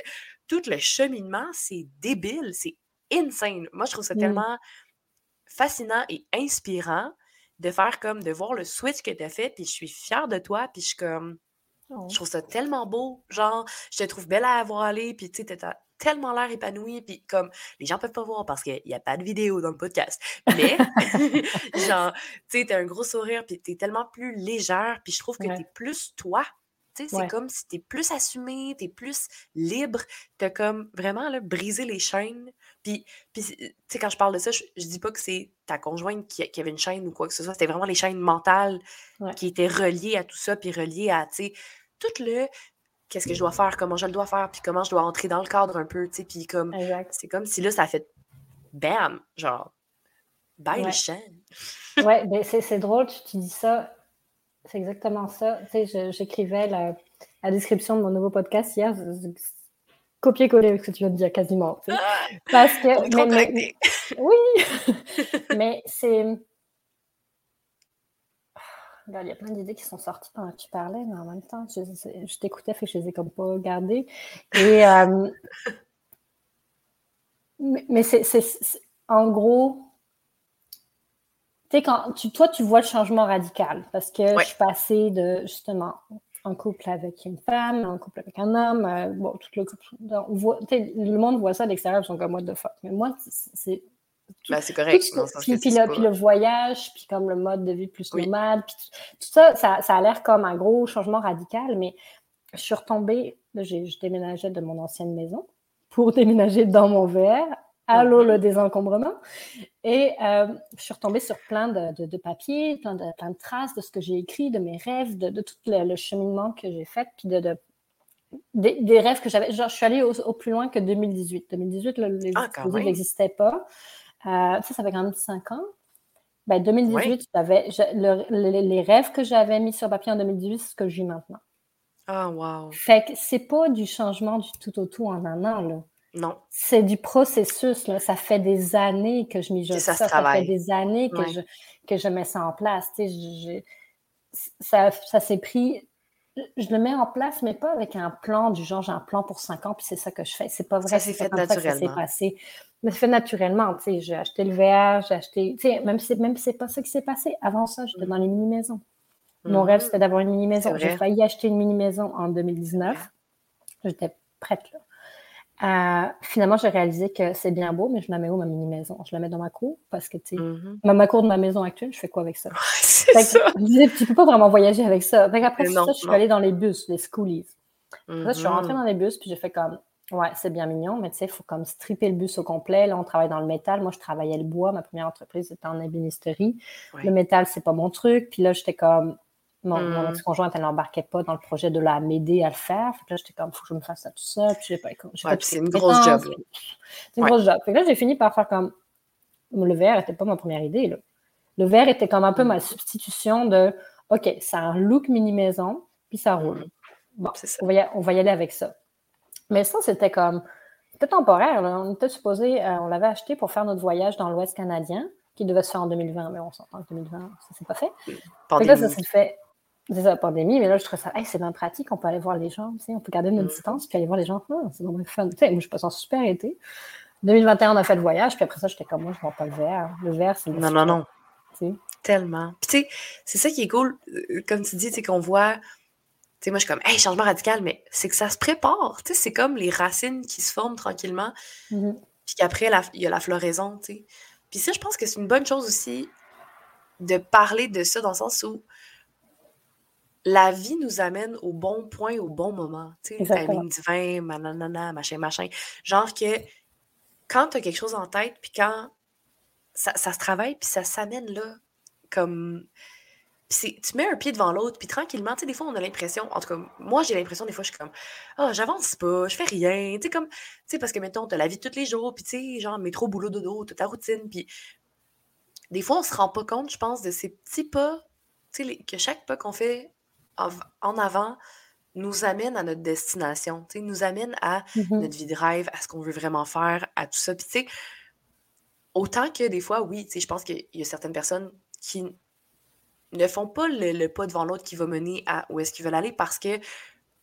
tout le cheminement, c'est débile, c'est insane. Moi, je trouve ça mmh. tellement fascinant et inspirant de faire comme, de voir le switch que tu as fait, puis je suis fière de toi, puis je suis comme, je trouve ça tellement beau, genre, je te trouve belle à avoir allé, puis tu sais, t'as tellement l'air épanouie, puis comme, les gens peuvent pas voir parce qu'il n'y a pas de vidéo dans le podcast, mais, genre, tu sais, t'as un gros sourire, puis t'es tellement plus légère, puis je trouve que t'es plus toi, tu sais, c'est comme si t'es plus assumé, t'es plus libre, t'as comme vraiment, là, brisé les chaînes, puis, tu sais, quand je parle de ça, je, dis pas que c'est ta conjointe qui, avait une chaîne ou quoi que ce soit. C'était vraiment les chaînes mentales qui étaient reliées à tout ça, puis reliées à, tu sais, tout le qu'est-ce que je dois faire, comment je le dois faire, puis comment je dois entrer dans le cadre un peu, tu sais, puis comme, c'est comme si là, ça a fait bam, genre, bye les chaînes. ouais, ben c'est drôle, tu, dis ça, c'est exactement ça. Tu sais, j'écrivais la, la, description de mon nouveau podcast hier, copier-coller avec ce que tu viens de dire quasiment. Parce que. oui! mais c'est. Il y a plein d'idées qui sont sorties pendant que tu parlais, mais en même temps, je, t'écoutais, fait que je les ai comme pas gardées. Et. Euh, mais, c'est. En gros. Tu sais, quand tu, toi, tu vois le changement radical parce que je suis passée de justement en couple avec une femme, en couple avec un homme. Euh, bon, tout le, le monde voit ça à l'extérieur, ils sont comme moi de fuck. Mais moi, c'est. Ben, c'est correct. puis, puis, le, voyage, puis comme le mode de vie plus nomade, puis tout, ça, ça, a l'air comme un gros changement radical, mais je suis retombée, j'ai déménagé de mon ancienne maison pour déménager dans mon verre Allô, le mhm. désencombrement. Et euh, je suis retombée sur plein de, papiers, plein de, plein de, traces de ce que j'ai écrit, de mes rêves, de, tout le, cheminement que j'ai fait, puis de, des, rêves que j'avais. je suis allée au, plus loin que 2018. 2018, le, les ah, n'existaient pas. Euh, ça, ça fait quand même cinq ans. Ben, 2018, j'avais, les rêves que j'avais mis sur papier en 2018, c'est ce que j'ai maintenant. Ah, wow. Fait que c'est pas du changement du tout au tout en un an, là. Non. C'est du processus. Là. Ça fait des années que je m'y ça. Ça, ça fait des années que, je, que je mets ça en place. ça, ça s'est pris. Je le mets en place, mais pas avec un plan du genre j'ai un plan pour cinq ans, puis c'est ça que je fais. C'est pas vrai. Ça s'est fait naturellement. Ça passé. Mais c'est fait naturellement. J'ai acheté le VR, j'ai acheté. Même si, même si c'est pas ça qui s'est passé. Avant ça, j'étais mm. dans les mini-maisons. Mon rêve, mm. c'était d'avoir une mini-maison. J'ai failli acheter une mini-maison en 2019. J'étais prête là. Euh, finalement, j'ai réalisé que c'est bien beau, mais je la mets où ma mini-maison? Je la mets dans ma cour parce que, tu sais, mm-hmm. ma, cour de ma maison actuelle, je fais quoi avec ça? ça. Je disais, tu peux pas vraiment voyager avec ça. Fait après ça, je suis allée dans les bus, les schoolies. je suis rentrée mm-hmm. dans les bus, puis j'ai fait comme, Ouais, c'est bien mignon, mais tu sais, il faut comme stripper le bus au complet. Là, on travaille dans le métal. Moi, je travaillais le bois. Ma première entreprise était en ébénisterie. Le métal, c'est pas mon truc. Puis là, j'étais comme. Mon, mon hmm. ex-conjointe, elle n'embarquait pas dans le projet de la m'aider à le faire. Fait que là, j'étais comme, faut que je me fasse ça tout seul. Puis j'ai pas. Ouais, c'est une grosse job. C'est une grosse job. Fait que là, j'ai fini par faire comme. Le verre n'était pas ma première idée. Là. Le verre était comme un peu ma substitution de OK, c'est un look mini-maison, puis ça roule. Hmm. Bon, On, va y, on va y aller avec ça. Mais ça, c'était comme. C'était temporaire. On était supposé. Euh, on l'avait acheté pour faire notre voyage dans l'Ouest canadien, qui devait se faire en 2020, mais on s'entend que 2020, ça s'est pas fait. Pandémie. là, ça s'est fait. C'est ça, pandémie, mais là, je trouve ça, c'est bien pratique, on peut aller voir les gens, tu sais, on peut garder notre mm. distance, puis aller voir les gens, ah, c'est vraiment fun. Tu sais, moi, je passe un super été. 2021, on a fait le voyage, puis après ça, j'étais comme moi, je vois pas le verre. Le verre, c'est. Non, non, non. Tellement. Puis, tu sais, c'est ça qui est cool, euh, comme tu dis, c'est qu'on voit sais, moi, je suis comme, hey, changement radical, mais c'est que ça se prépare. Tu sais, c'est comme les racines qui se forment tranquillement. Mmh puis qu'après, il y a la floraison, tu sais. Puis ça, je pense que c'est une bonne chose aussi de parler de ça dans le sens où la vie nous amène au bon point, au bon moment. Tu sais, timing divin, manana, machin, machin. Genre que quand tu as quelque chose en tête, puis quand ça, ça se travaille, puis ça s'amène là, comme tu mets un pied devant l'autre, puis tranquillement, tu sais, des fois, on a l'impression, en tout cas, moi, j'ai l'impression, des fois, je suis comme, ah, oh, j'avance pas, je fais rien, tu sais, comme, tu sais, parce que, mettons, t'as la vie de tous les jours, puis tu sais, genre, métro, boulot, dodo, t'as ta routine, puis des fois, on se rend pas compte, je pense, de ces petits pas, tu sais, que chaque pas qu'on fait en avant nous amène à notre destination, tu sais, nous amène à mmh notre vie de rêve, à ce qu'on veut vraiment faire, à tout ça, puis tu sais, autant que des fois, oui, je pense qu'il y a certaines personnes qui ne font pas le, pas devant l'autre qui va mener à où est-ce qu'ils veulent aller parce que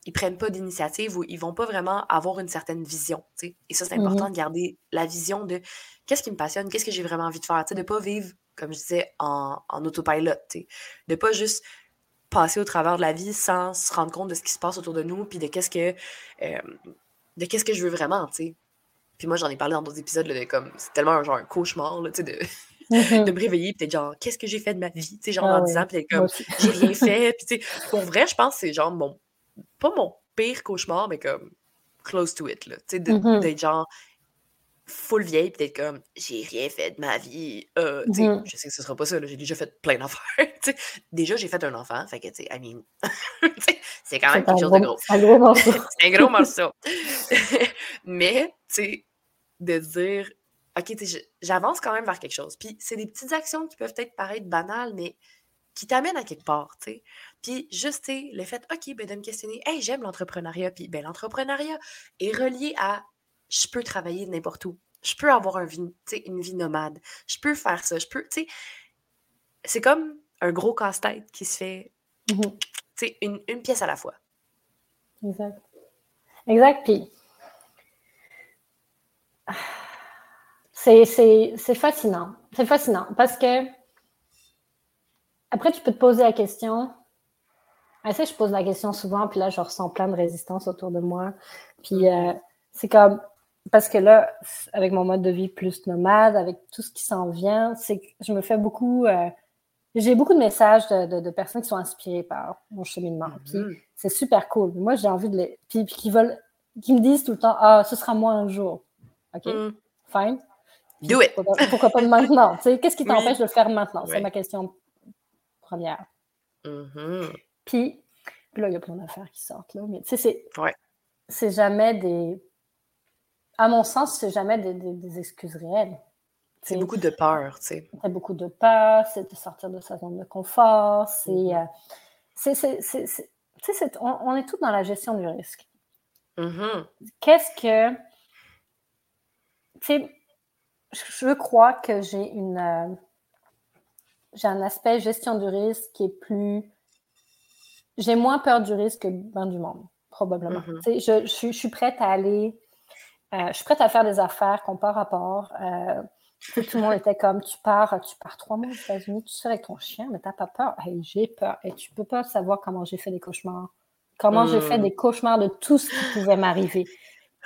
ils prennent pas d'initiative ou ils vont pas vraiment avoir une certaine vision. Et ça, c'est important mmh de garder la vision de qu'est-ce qui me passionne, qu'est-ce que j'ai vraiment envie de faire. De ne pas vivre, comme je disais, en, en autopilot. De ne pas juste passer au travers de la vie sans se rendre compte de ce qui se passe autour de nous, puis de qu'est-ce que euh, de qu'est-ce que je veux vraiment, Puis moi, j'en ai parlé dans d'autres épisodes, de comme c'est tellement un genre un cauchemar, là, de Mm-hmm. de me réveiller, peut-être genre, qu'est-ce que j'ai fait de ma vie? Tu sais, genre, ah en disant, peut-être comme, j'ai rien fait. Puis, tu sais, pour vrai, je pense que c'est genre mon, pas mon pire cauchemar, mais comme, close to it, là. Tu sais, mm-hmm. d'être genre, full vieille, peut-être comme, j'ai rien fait de ma vie. Euh, tu sais, mm-hmm. je sais que ce sera pas ça, j'ai déjà fait plein d'affaires. tu sais, déjà, j'ai fait un enfant, fait que, tu sais, I mean, c'est quand même quelque chose de gros. Un gros morceau. c'est un gros morceau. mais, tu sais, de dire, OK, j'avance quand même vers quelque chose. Puis c'est des petites actions qui peuvent peut-être paraître banales, mais qui t'amènent à quelque part, tu sais. Puis juste, le fait, OK, ben, de me questionner, hey, j'aime l'entrepreneuriat. Puis ben, l'entrepreneuriat est relié à je peux travailler n'importe où. Je peux avoir vie, une vie nomade. Je peux faire ça. Je peux, tu sais. C'est comme un gros casse-tête qui se fait, tu sais, une, une pièce à la fois. Exact. Exact. Puis C'est fascinant. C'est fascinant parce que après, tu peux te poser la question. Ah, je pose la question souvent, puis là, je ressens plein de résistance autour de moi. Puis euh, c'est comme. Parce que là, avec mon mode de vie plus nomade, avec tout ce qui s'en vient, c'est que je me fais beaucoup. Euh, j'ai beaucoup de messages de, personnes qui sont inspirées par mon cheminement. Puis mm-hmm. c'est super cool. Moi, j'ai envie de les. Puis, qui veulent. qui me disent tout le temps Ah, ce sera moi un jour. OK? Mm. Fine. Do it! Pourquoi, pas maintenant? Qu'est-ce qui t'empêche de le faire maintenant? C'est ma question première. Mm-hmm. Puis, là, il y a plein d'affaires qui sortent. Là, mais c'est c'est jamais des. À mon sens, c'est jamais des, des, excuses réelles. C'est beaucoup de peur, tu sais. C'est beaucoup de peur, c'est de sortir de sa zone de confort, c'est. Mm-hmm. Euh, on, on, est tous dans la gestion du risque. Mm-hmm. Qu'est-ce que. Tu sais, je crois que j'ai une euh, j'ai un aspect gestion du risque qui est plus j'ai moins peur du risque que ben du monde probablement. Mm-hmm. je, je, suis prête à aller euh, je suis prête à faire des affaires qu'on part rapport euh, tout le monde était comme tu pars tu pars trois mois aux États-Unis tu serais avec ton chien mais t'as pas peur. J'ai peur. Et tu peux pas savoir comment j'ai fait des cauchemars. Comment j'ai fait mm. des cauchemars de tout ce qui pouvait m'arriver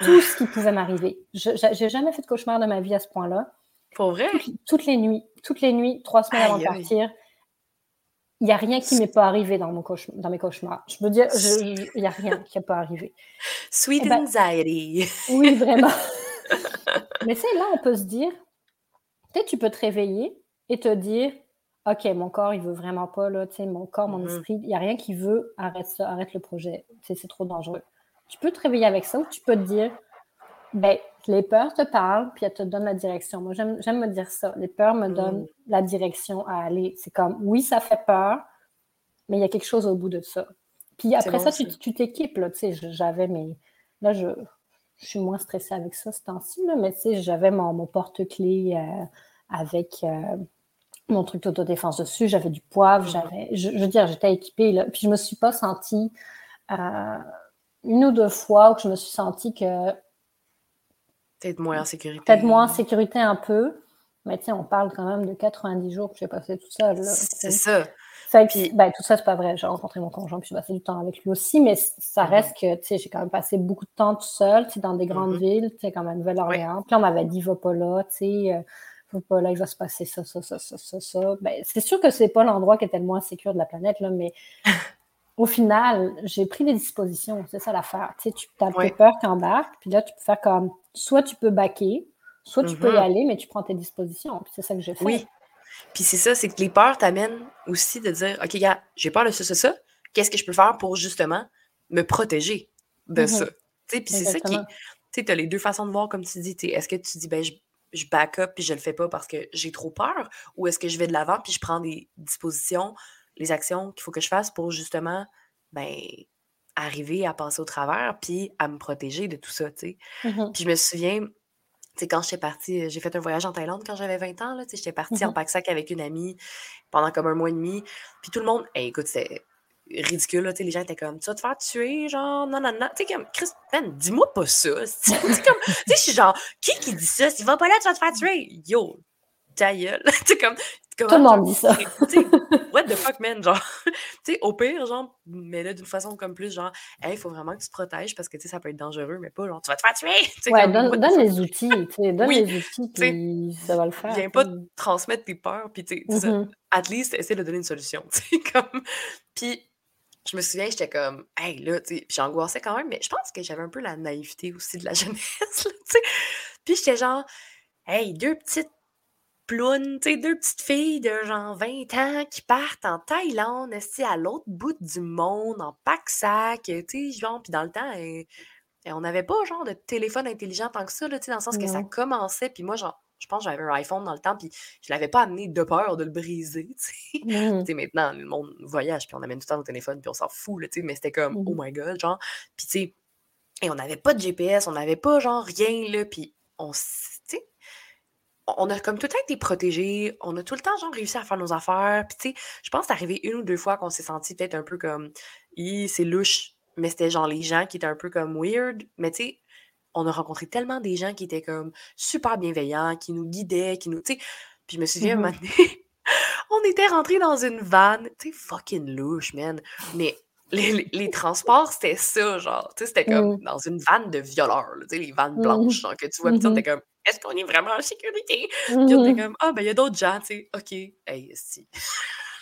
tout ce qui pouvait m'arriver. Je n'ai jamais fait de cauchemar de ma vie à ce point-là. Pour vrai? Toutes, les nuits, toutes les nuits, trois semaines avant de partir, il n'y a rien qui m'est pas arrivé dans, mon dans mes cauchemars. Je veux dire, il n'y a rien qui n'est pas arrivé. Sweet eh ben, anxiety. oui, vraiment. Mais c'est là, on peut se dire, peut-être tu peux te réveiller et te dire, OK, mon corps, il veut vraiment pas, là, tu sais, mon corps, mon mm-hmm. esprit, il n'y a rien qui veut, arrête ça, arrête le projet, c'est trop dangereux. Tu peux te réveiller avec ça ou tu peux te dire, ben, les peurs te parlent, puis elles te donnent la direction. Moi, j'aime me dire ça. Les peurs me donnent mm. la direction à aller. C'est comme, oui, ça fait peur, mais il y a quelque chose au bout de ça. Puis après ça, tu t'équipes, là, tu sais, j'avais mes... Là, je, je suis moins stressée avec ça ce temps-ci, mais tu sais, j'avais mon, mon porte-clés euh, avec euh, mon truc d'autodéfense dessus, j'avais du poivre, mm. j'avais... Je, veux dire, j'étais équipée, là. Puis je me suis pas sentie... Euh, une ou deux fois où je me suis sentie que Peut-être moins en sécurité. Peut-être moins en sécurité un peu. Mais sais, on parle quand même de 90 jours que j'ai passé tout seul. C'est ça. puis... ben, tout ça, c'est pas vrai. J'ai rencontré mon conjoint, puis j'ai passé du temps avec lui aussi. Mais ça mhm. reste que, tu sais, j'ai quand même passé beaucoup de temps tout seul, tu sais, dans des grandes mhm. villes, tu sais, comme à Nouvelle-Orléans. Puis on m'avait dit, va pas là, tu sais, euh, va pas là, il va se passer ça, ça, ça, ça, ça, ça. Ben, c'est sûr que c'est pas l'endroit qui est le moins sécur de la planète, là, mais au final, j'ai pris des dispositions. C'est ça l'affaire. Tu sais, tu as peur, embarques, puis là, tu peux faire comme soit tu peux baquer, soit tu peux y mm-hmm. aller, mais tu prends tes dispositions. Puis c'est ça que j'ai fait. Oui. Puis c'est ça, c'est que les peurs t'amènent aussi de dire OK, gars, j'ai peur de ça, ça, ça. Qu'est-ce que je peux faire pour justement me protéger de mm-hmm. ça? Tu sais, puis c'est ça qui. Tu sais, tu as les deux façons de voir, comme tu dis. Est-ce que tu dis, ben, je, je back up puis je le fais pas parce que j'ai trop peur, ou est-ce que je vais de l'avant puis je prends des dispositions les actions qu'il faut que je fasse pour justement ben, arriver à passer au travers puis à me protéger de tout ça, tu sais. Mmh puis je me souviens, tu sais, quand j'étais partie, j'ai fait un voyage en Thaïlande quand j'avais 20 ans, là, tu sais, j'étais partie en mmh pack-sac avec une amie pendant comme un mois et demi, puis tout le monde, écoute, c'était ridicule, là, tu sais, les gens étaient comme, tu vas te faire tuer, genre, non, non, non, tu sais, comme, Chris, dis-moi pas ça, tu sais, comme, je suis genre, qui qui dit ça, si va pas là, tu vas te faire tuer, yo, ta gueule, tu sais, comme, tout le monde dit ça. what the fuck, man? Genre, tu sais, au pire, genre, mais là, d'une façon comme plus, genre, il faut vraiment que tu te protèges parce que, tu sais, ça peut être dangereux, mais pas, genre, tu vas te faire tuer! ouais, donne, donne les outils, tu sais, donne les outils, puis ça va le faire. Viens pas transmettre tes peurs, puis, tu sais, mm-hmm. at least, essaie de donner une solution, tu sais, comme. Puis, je me souviens, j'étais comme, hey, là, tu sais, j'angoissais quand même, mais je pense que j'avais un peu la naïveté aussi de la jeunesse, tu sais. Puis, j'étais genre, hey, deux petites tu sais, deux petites filles de genre 20 ans qui partent en Thaïlande, à l'autre bout du monde, en pack-sac, tu sais, genre, puis dans le temps, et, on n'avait pas genre de téléphone intelligent tant que ça, tu sais, dans le sens que ça commençait, puis moi, genre, je pense que j'avais un iPhone dans le temps, puis je l'avais pas amené de peur de le briser, tu sais. Mmh. maintenant, le monde voyage, puis on amène tout le temps nos téléphones, puis on s'en fout, tu sais, mais c'était comme, oh mmh. my god, genre, puis tu sais, et on n'avait pas de GPS, on n'avait pas genre rien, là, puis on, on a comme tout le temps été protégés, on a tout le temps genre réussi à faire nos affaires. Puis tu sais, je pense que c'est arrivé une ou deux fois qu'on s'est senti peut-être un peu comme c'est louche, mais c'était genre les gens qui étaient un peu comme weird. Mais tu sais, on a rencontré tellement des gens qui étaient comme super bienveillants, qui nous guidaient, qui nous. Tu sais, puis je me souviens, mm on était rentré dans une vanne, tu sais, fucking louche, man. Mais les, transports, c'était ça, genre. Tu sais, c'était comme mm. dans une vanne de violeurs, tu sais, les vannes mm-hmm. blanches, genre, que tu vois, mm t'es comme est-ce qu'on est vraiment en sécurité? Puis on était mmh comme, ah, ben, il y a d'autres gens, tu sais, OK, hey, si.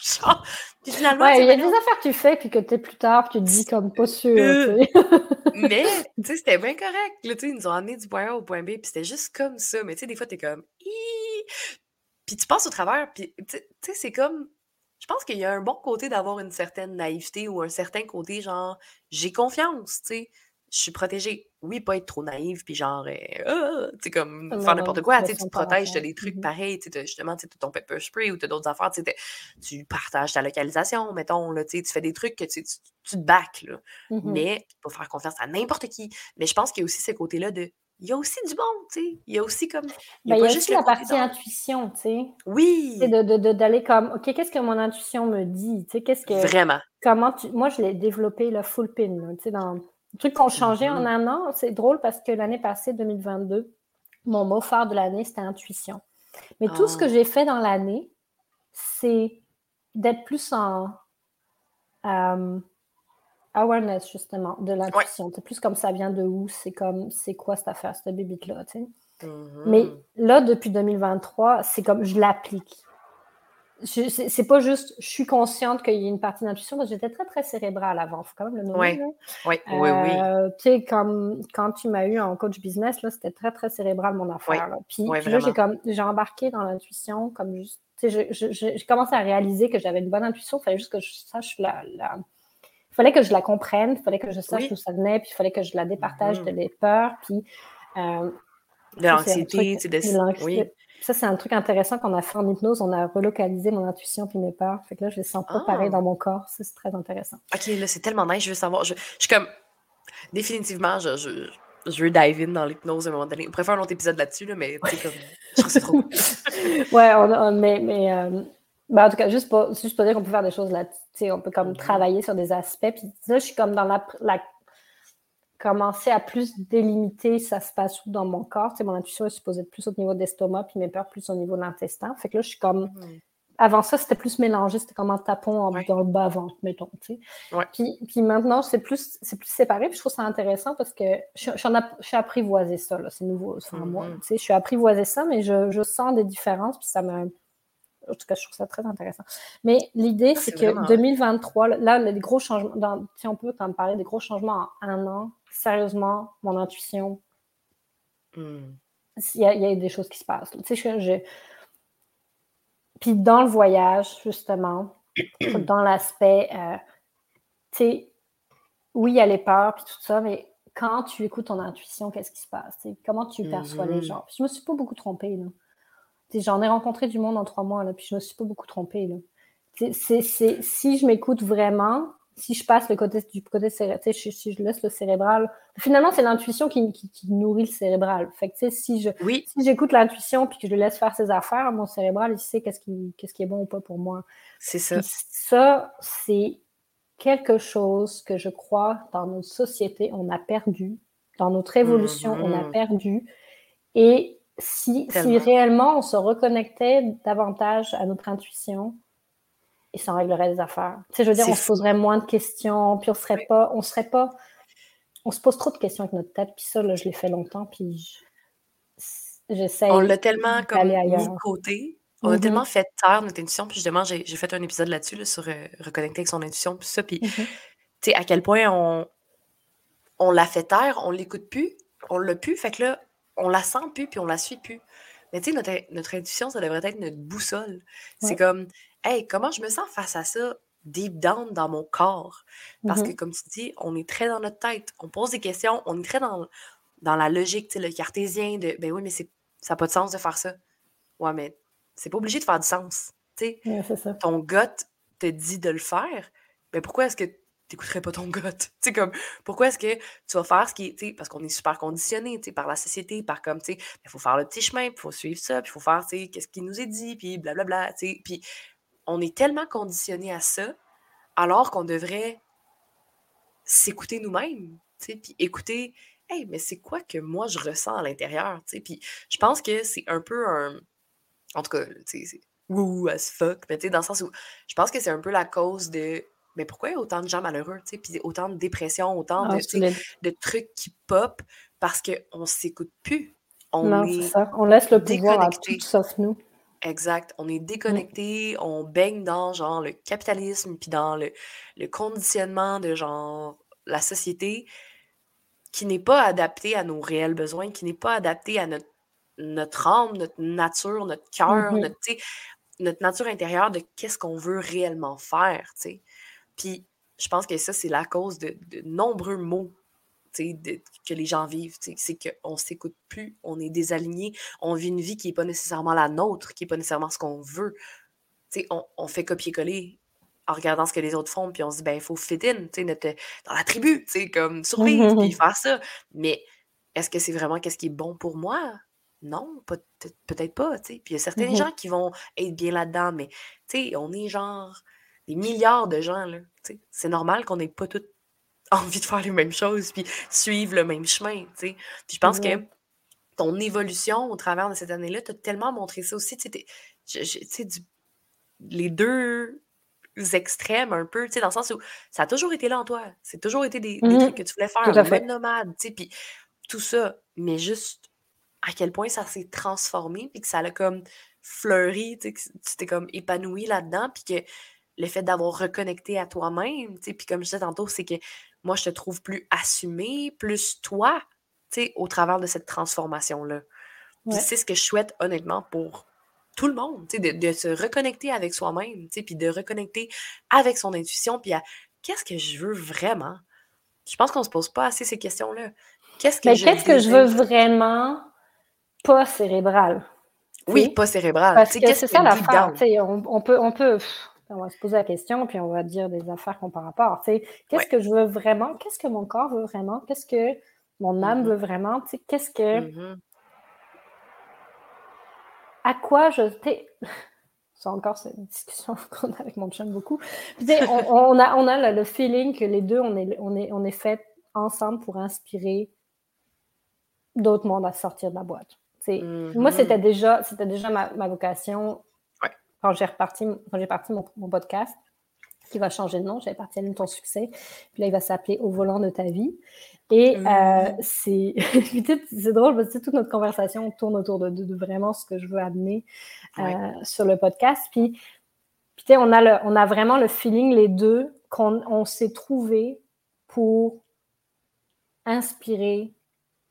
Genre, puis finalement. Ouais, il y a des affaires que tu fais, puis que tu es plus tard, puis tu te dis comme pas sûr. Euh, mais, tu sais, c'était bien correct. Là, tu sais, ils nous ont amené du point A au point B, puis c'était juste comme ça. Mais, tu sais, des fois, tu es comme, puis tu passes au travers, puis, tu sais, c'est comme. Je pense qu'il y a un bon côté d'avoir une certaine naïveté ou un certain côté, genre, j'ai confiance, tu sais je suis protégée. Oui, pas être trop naïve, puis genre, euh, ah, tu sais, comme faire n'importe quoi, tu te protèges, tu as des trucs mmh pareils, tu sais, justement, tu as ton pepper spray ou tu as d'autres affaires, tu partages ta localisation, mettons, là, tu fais des trucs que tu, te back, là. Mmh Mais tu peux faire confiance à n'importe qui. Mais je pense qu'il y a aussi ce côté-là de il y a aussi du bon, tu sais. Il y a aussi comme. Il y a, ben, juste la partie intuition, tu sais. Oui. D'aller de, de, comme, OK, qu'est-ce que mon intuition me dit? Tu sais, qu'est-ce que. Vraiment. Comment tu. Moi, je l'ai développé, le full pin, tu sais, dans le truc qu'on changeait en un an, c'est drôle parce que l'année passée, 2022, mon mot phare de l'année, c'était intuition. Mais tout ce que ah. j'ai fait dans l'année, c'est d'être plus en euh, awareness, justement, de l'intuition. C'est plus comme ça vient de où, c'est comme, c'est quoi cette affaire, cette bibite-là, tu sais. Mais mm-hmm. là, depuis 2023, c'est comme je l'applique. C'est pas juste je suis consciente qu'il y a une partie d'intuition, parce que j'étais très, très cérébrale avant. Faut quand même le nommer. Oui, oui, oui, euh, Tu sais, comme quand tu m'as eu en coach business, là, c'était très, très cérébral mon affaire. Là. Puis, là, j'ai, comme, j'ai embarqué dans l'intuition comme juste. Tu sais, j'ai commencé à réaliser que j'avais une bonne intuition. Il fallait juste que je sache la. la... Il fallait que je la comprenne, il fallait que je sache d'où ça venait, puis il fallait que je la départage de les peurs, puis. Euh, de l'anxiété, tu de... Oui. Ça, c'est un truc intéressant qu'on a fait en hypnose. On a relocalisé mon intuition puis mes peurs. Fait que là, je les sens pas pareil ah! dans mon corps. Ça, c'est très intéressant. OK, là, c'est tellement nice. Je veux savoir. Je, suis comme. Définitivement, je, je, veux dive in dans l'hypnose à un moment donné. On pourrait faire un autre épisode là-dessus, là, mais comme. je trouve c'est trop ouais, on, mais. mais euh, ben, en tout cas, juste pour, juste pour dire qu'on peut faire des choses là. On peut comme travailler sur des aspects. Puis là, je suis comme dans la, la commencer à plus délimiter ça se passe où dans mon corps. mon intuition est supposée être plus au niveau de l'estomac, puis mes peurs plus au niveau de l'intestin. Fait que là, je suis comme. Hmm. Avant ça, c'était plus mélangé, c'était comme un tapon en, dans le bas-ventre, mettons. Puis, puis, maintenant, c'est plus, c'est plus séparé. Puis je trouve ça intéressant parce que je, je, suis apprivoisé ça, c'est nouveau. Enfin, moi, hmm. je suis apprivoisé ça, mais je, je, sens des différences, puis ça me. En tout cas, je trouve ça très intéressant. Mais l'idée, ah, c'est que 2023, là, les gros changements, dans, si on peut en parler, des gros changements en un an, sérieusement, mon intuition, hmm. il y, a des choses qui se passent. Tu sais, Puis dans le voyage, justement, dans l'aspect, euh, tu sais, oui, il y a les peurs, puis tout ça, mais quand tu écoutes ton intuition, qu'est-ce qui se passe? comment tu perçois les mhm. gens? Puis je me suis pas beaucoup trompée. J'en ai rencontré du monde en trois mois, là, puis je me suis pas beaucoup trompée, là. Si je m'écoute vraiment, si je passe le côté du côté cérébral, si, je laisse le cérébral, finalement, c'est l'intuition qui, nourrit le cérébral. Fait que, si je, si j'écoute l'intuition puis que je le laisse faire ses affaires, mon cérébral, il sait qu'est-ce qui, qu'est-ce qui est bon ou pas pour moi. C'est ça. ça, c'est quelque chose que je crois dans notre société, on a perdu. Dans notre évolution, on a mm-hmm. perdu. Et si, si réellement on se reconnectait davantage à notre intuition, et s'en réglerait des affaires. Tu sais, je veux dire, on se poserait moins de questions, puis on serait pas, on serait pas, on se pose trop de questions avec notre tête, puis ça, là, je l'ai fait longtemps, puis j'essaie. On l'a tellement comme mis de côté. On a mm-hmm. tellement fait taire notre intuition, puis justement, j'ai fait un épisode là-dessus, sur euh, reconnecter avec son intuition, puis ça, puis mm-hmm. tu sais, à quel point on, on l'a fait taire, on l'écoute plus, on l'a plus, fait que là, on la sent plus, puis on la suit plus. Mais tu sais, notre, notre, intuition, ça devrait être notre boussole. C'est comme, hey, comment je me sens face à ça deep down dans mon corps? Parce que, mmh comme tu dis, on est très dans notre tête. On pose des questions, on est très dans, dans la logique, le cartésien de, ben oui, mais ça n'a pas de sens de faire ça. Ouais, mais c'est pas obligé de faire du sens. sais. ton gut te dit de le faire, mais pourquoi est-ce que t'écouterais pas ton gut? Tu comme, pourquoi est-ce que tu vas faire ce qui est, parce qu'on est super conditionné, par la société, par comme, tu sais, il faut faire le petit chemin, il faut suivre ça, puis il faut faire, tu sais, qu'est-ce qui nous est dit, puis blablabla, tu sais, puis on est tellement conditionné à ça, alors qu'on devrait s'écouter nous-mêmes, puis écouter, hey, mais c'est quoi que moi je ressens à l'intérieur, puis je pense que c'est un peu un, en tout cas, tu sais, c'est woo as fuck, mais tu sais, dans le sens où je pense que c'est un peu la cause de mais pourquoi il y a autant de gens malheureux, tu sais, puis autant de dépression, autant ah, de, de, trucs qui pop parce qu'on ne s'écoute plus. On non, c'est ça. On laisse le pouvoir à tout sauf nous. Exact. On est déconnecté, on baigne dans genre le capitalisme, puis dans le, le, conditionnement de genre la société qui n'est pas adapté à nos réels besoins, qui n'est pas adapté à notre, notre âme, notre nature, notre cœur, mm-hmm. notre, notre nature intérieure de qu'est-ce qu'on veut réellement faire. Puis je pense que ça, c'est la cause de, nombreux maux que les gens vivent. C'est qu'on ne s'écoute plus, on est désaligné, on vit une vie qui n'est pas nécessairement la nôtre, qui n'est pas nécessairement ce qu'on veut. On, on, fait copier-coller en regardant ce que les autres font, puis on se dit, ben, il faut fit in, dans la tribu, comme survivre, puis faire ça. Mais est-ce que c'est vraiment qu'est-ce qui est bon pour moi? Non, peut-être pas, Puis il y a certains gens qui vont être bien là-dedans, mais on est genre des milliards de gens, là. C'est normal qu'on n'ait pas toutes envie de faire les mêmes choses puis suivre le même chemin, tu Puis je pense que ton évolution au travers de cette année-là t'as tellement montré ça aussi, tu sais, les deux extrêmes un peu, tu sais, dans le sens où ça a toujours été là en toi. C'est toujours été des, mmh trucs que tu voulais faire, même nomade, tu sais, puis tout ça. Mais juste à quel point ça s'est transformé puis que ça a comme fleuri, tu t'es comme épanoui là-dedans, puis que le fait d'avoir reconnecté à toi-même, tu sais, puis comme je disais tantôt, c'est que moi, je te trouve plus assumé, plus toi, tu sais, au travers de cette transformation-là. C'est ce que je souhaite, honnêtement, pour tout le monde, tu sais, de, se reconnecter avec soi-même, tu sais, puis de reconnecter avec son intuition, puis à qu'est-ce que je veux vraiment? Je pense qu'on se pose pas assez ces questions-là. Qu'est-ce que, Mais qu'est-ce que je veux vraiment pas cérébral? Oui, pas cérébral. Parce que c'est ça. On, on peut, on peut on va se poser la question, puis on va dire des affaires qu'on par rapport. Qu'est-ce que je veux vraiment? Qu'est-ce que mon corps veut vraiment? Qu'est-ce que mon âme mm-hmm. veut vraiment? Qu'est-ce que. Mm-hmm. À quoi je. C'est encore cette discussion qu'on a avec mon chum beaucoup. on, a, on a le, feeling que les deux, on est, on est, on est fait ensemble pour inspirer d'autres mondes à sortir de la boîte. Moi, c'était mm-hmm. déjà, c'était déjà ma, ma vocation quand j'ai reparti, quand j'ai parti mon, podcast, qui va changer de nom, j'avais parti à ton succès, puis là, il va s'appeler Au volant de ta vie. Et euh, mm. c'est, c'est drôle parce que toute notre conversation tourne autour de, vraiment ce que je veux amener euh, sur le podcast. Puis, puis on, a le, on a vraiment le feeling, les deux, qu'on on s'est trouvé pour inspirer,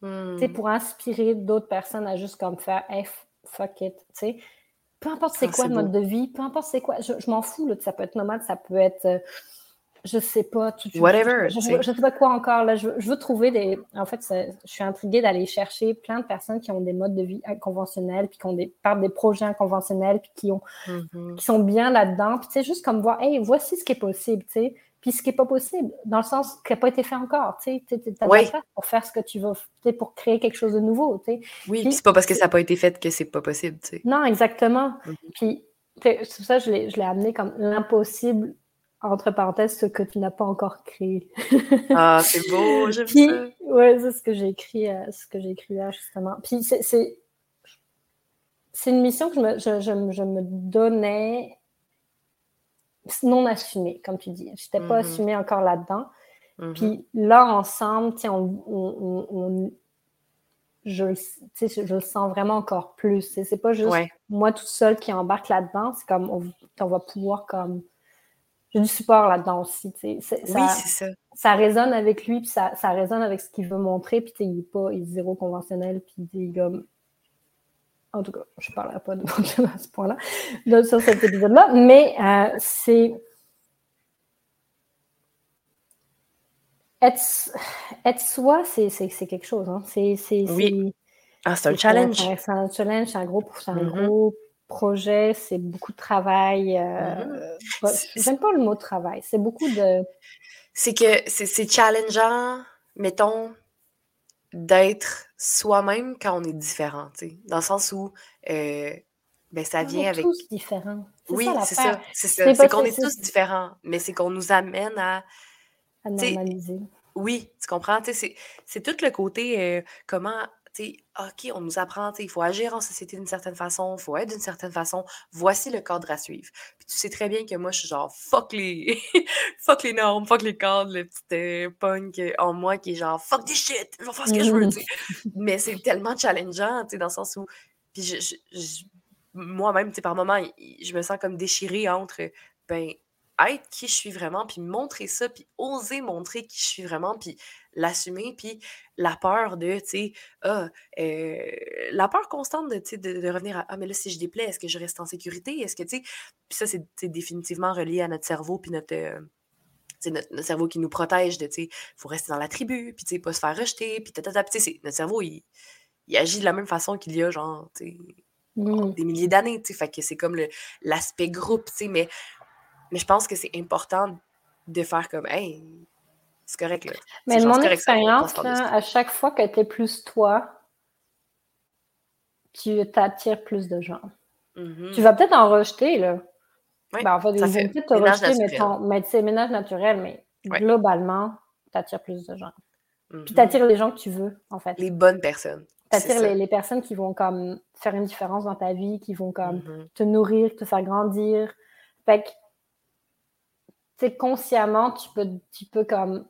mm. pour inspirer d'autres personnes à juste comme faire F, fuck it, tu sais peu importe c'est ah, quoi le mode de vie, peu importe c'est quoi, je, m'en fous, là, ça peut être nomade, ça peut être, euh, je sais pas, tout, Whatever. Je, je, sais pas quoi encore, là, je, veux trouver des, en fait, je suis intriguée d'aller chercher plein de personnes qui ont des modes de vie inconventionnels, puis qui ont des, partent des projets inconventionnels, puis qui ont, mm-hmm. qui sont bien là-dedans, puis tu sais, juste comme voir, hey, voici ce qui est possible, tu sais, puis ce qui n'est pas possible, dans le sens qui n'a pas été fait encore. Tu as oui. pour faire ce que tu veux, pour créer quelque chose de nouveau. Oui, puis c'est pas parce que ça n'a pas été fait que c'est pas possible. Non, exactement. Mm-hmm. Puis c'est ça, je l'ai amené comme l'impossible, entre parenthèses, ce que tu n'as pas encore créé. ah, c'est beau, j'aime ça. Oui, c'est ce que j'ai écrit, euh, ce que j'ai écrit là, justement. Puis c'est une mission que je me, je, je, je me donnais non assumé, comme tu dis. Je n'étais pas mm-hmm. assumée encore là-dedans. Mm-hmm. Puis là, ensemble, on, on, on, je, je le sens vraiment encore plus. C'est pas juste moi toute seule qui embarque là-dedans. C'est comme on, va pouvoir comme. J'ai du support là-dedans aussi. oui, c'est ça. Ça résonne avec lui, puis ça, ça résonne avec ce qu'il veut montrer. Puis il n'est pas il est zéro conventionnel, puis il est comme en tout cas, je ne parlerai pas de à ce point-là, sur cet épisode-là, mais euh, c'est. Être, être soi, c'est quelque chose. Hein. C'est oui. Ah, un challenge. C'est un challenge, c'est un, gros, un mm-hmm. gros projet, c'est beaucoup de travail. Euh, mm-hmm. J'aime pas le mot travail, c'est beaucoup de. C'est que c'est challengeant, mettons, d'être soi-même quand on est différent, tu sais, dans le sens où euh, ben, ça vient on est avec. tous différents. Oui, c'est ça. C'est qu'on est tous différents, mais c'est qu'on nous amène à. À normaliser. Oui, tu comprends? C'est tout le côté euh, comment OK, on nous apprend, il faut agir en société d'une certaine façon, il faut être d'une certaine façon. Voici le cadre à suivre. Puis tu sais très bien que moi, je suis genre fuck les, fuck les normes, fuck les cadres, le petit euh, punk en moi qui est genre fuck des shit, je vais faire ce que je veux. Mais c'est tellement challengeant, dans le sens où. Puis je, moi-même, par moment, je me sens comme déchirée entre ben, être qui je suis vraiment, puis montrer ça, puis oser montrer qui je suis vraiment, puis l'assumer, puis la peur de, tu sais, ah, euh, la peur constante de, de, de revenir à, ah, mais là, si je déplais, est-ce que je reste en sécurité? Est-ce que, tu sais, puis ça, c'est définitivement relié à notre cerveau, puis notre, euh, notre, cerveau qui nous protège de, tu sais, faut rester dans la tribu, puis, tu sais, pas se faire rejeter, puis, tata, tu sais, notre cerveau, il, il, agit de la même façon qu'il y a, genre, tu sais, mmh. des milliers d'années, tu sais, fait que c'est comme l'aspect groupe, tu sais, mais mais je pense que c'est important de faire comme, hey, c'est correct. Là. Mais mon expérience, à chaque fois que tu es plus toi, tu t'attires plus de gens. Mm-hmm. Tu vas peut-être en rejeter, là. Oui, ben, en fait, ils vont peut-être te rejeter, mais, ton, mais c'est ménage naturel, mais globalement, tu attires plus de gens. Puis tu mm-hmm. attires les gens que tu veux, en fait. Les bonnes personnes. Tu attires les, les, personnes qui vont comme faire une différence dans ta vie, qui vont comme mm-hmm. te nourrir, te faire grandir. Fait que sais, consciemment, tu peux, tu peux comme.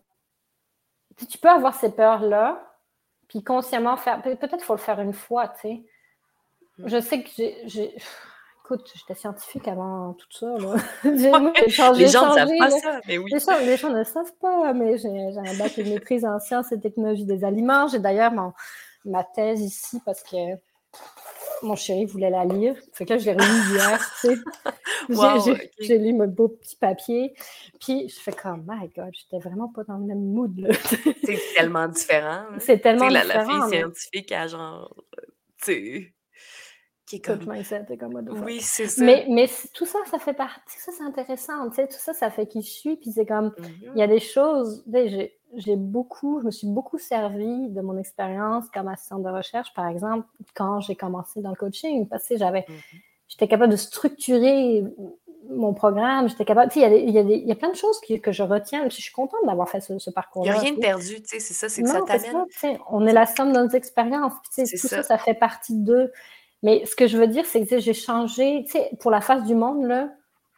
Tu peux avoir ces peurs-là, puis consciemment faire. Peut-être qu'il faut le faire une fois, tu sais. je sais que j'ai Écoute, j'étais scientifique avant tout ça. Là. les gens ne savent pas ça, mais oui. Les gens, ne savent pas, mais j'ai un bac de maîtrise en sciences et technologies des aliments. J'ai d'ailleurs ma thèse ici parce que mon chéri voulait la lire. Fait que là, je l'ai relue hier, tu sais. J'ai lu mon beau petit papier. Puis, je fais comme, my God, j'étais vraiment pas dans le même mood, là. C'est tellement différent. C'est tellement différent. La, la fille scientifique à genre, tu sais oui, c'est ça. Mais, mais tout ça, ça fait partie. Ça, c'est intéressant. Tu sais, tout ça, ça fait qui je suis. Puis c'est comme, il y a mm-hmm. des choses. J'ai beaucoup, je me suis beaucoup servi de mon expérience comme assistante de recherche, par exemple, quand j'ai commencé dans le coaching. Parce que j'avais, mm-hmm. j'étais capable de structurer mon programme. J'étais capable. Tu sais, il y, a il y a plein de choses que je retiens. Je suis contente d'avoir fait ce, parcours-là. Il n'y a rien de perdu, tu sais, c'est ça, c'est que ça t'amène. On est la somme de nos expériences. Tu sais, tout ça. ça, ça fait partie d'eux. Mais ce que je veux dire, c'est que j'ai changé, tu sais, pour la face du monde, là,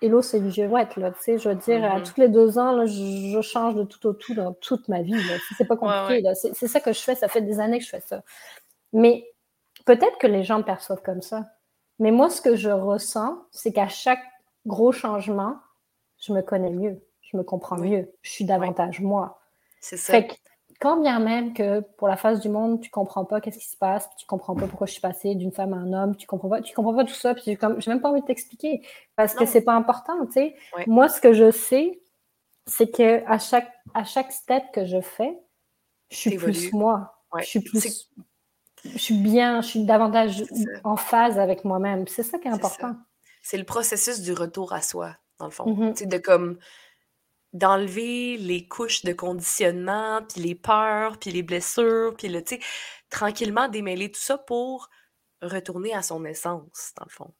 Hello, c'est du girouette, là, tu sais, je veux dire, à tous les deux ans, là, je, change de tout au tout dans toute ma vie, là. C'est pas compliqué. C'est ça que je fais, ça fait des années que je fais ça. Mais peut-être que les gens me perçoivent comme ça. Mais moi, ce que je ressens, c'est qu'à chaque gros changement, je me connais mieux, je me comprends mieux, je suis davantage moi. C'est ça quand bien même que pour la face du monde, tu comprends pas qu'est-ce qui se passe, tu comprends pas pourquoi je suis passée d'une femme à un homme, tu comprends pas, tu comprends pas tout ça, puis comme, j'ai même pas envie de t'expliquer parce que c'est pas important, tu sais. Moi, ce que je sais, c'est que à chaque, à chaque step que je fais, je suis plus moi. Je suis plus, je suis bien, je suis davantage en phase avec moi-même. C'est ça qui est important. C'est le processus du retour à soi, dans le fond. Mm-hmm. de comme d'enlever les couches de conditionnement, puis les peurs, puis les blessures, puis le, tu sais, tranquillement démêler tout ça pour retourner à son essence, dans le fond.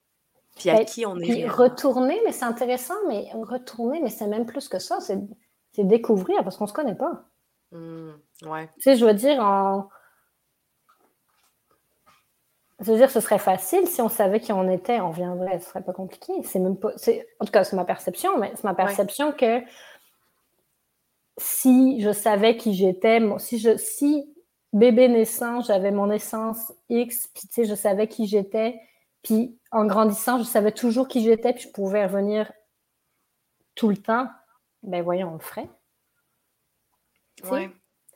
Puis à ben, qui on est. Retourner, mais c'est intéressant, mais retourner, mais c'est même plus que ça, c'est découvrir parce qu'on se connaît pas. Mmh, ouais. Tu sais, je veux dire, en. Je veux dire, ce serait facile si on savait qui on était, on viendrait, ce serait pas compliqué. C'est même pas. En tout cas, c'est ma perception, mais c'est ma perception que si je savais qui j'étais, si, je, si bébé naissant, j'avais mon essence X, puis tu sais, je savais qui j'étais, puis en grandissant, je savais toujours qui j'étais, puis je pouvais revenir tout le temps, ben voyons, on le ferait.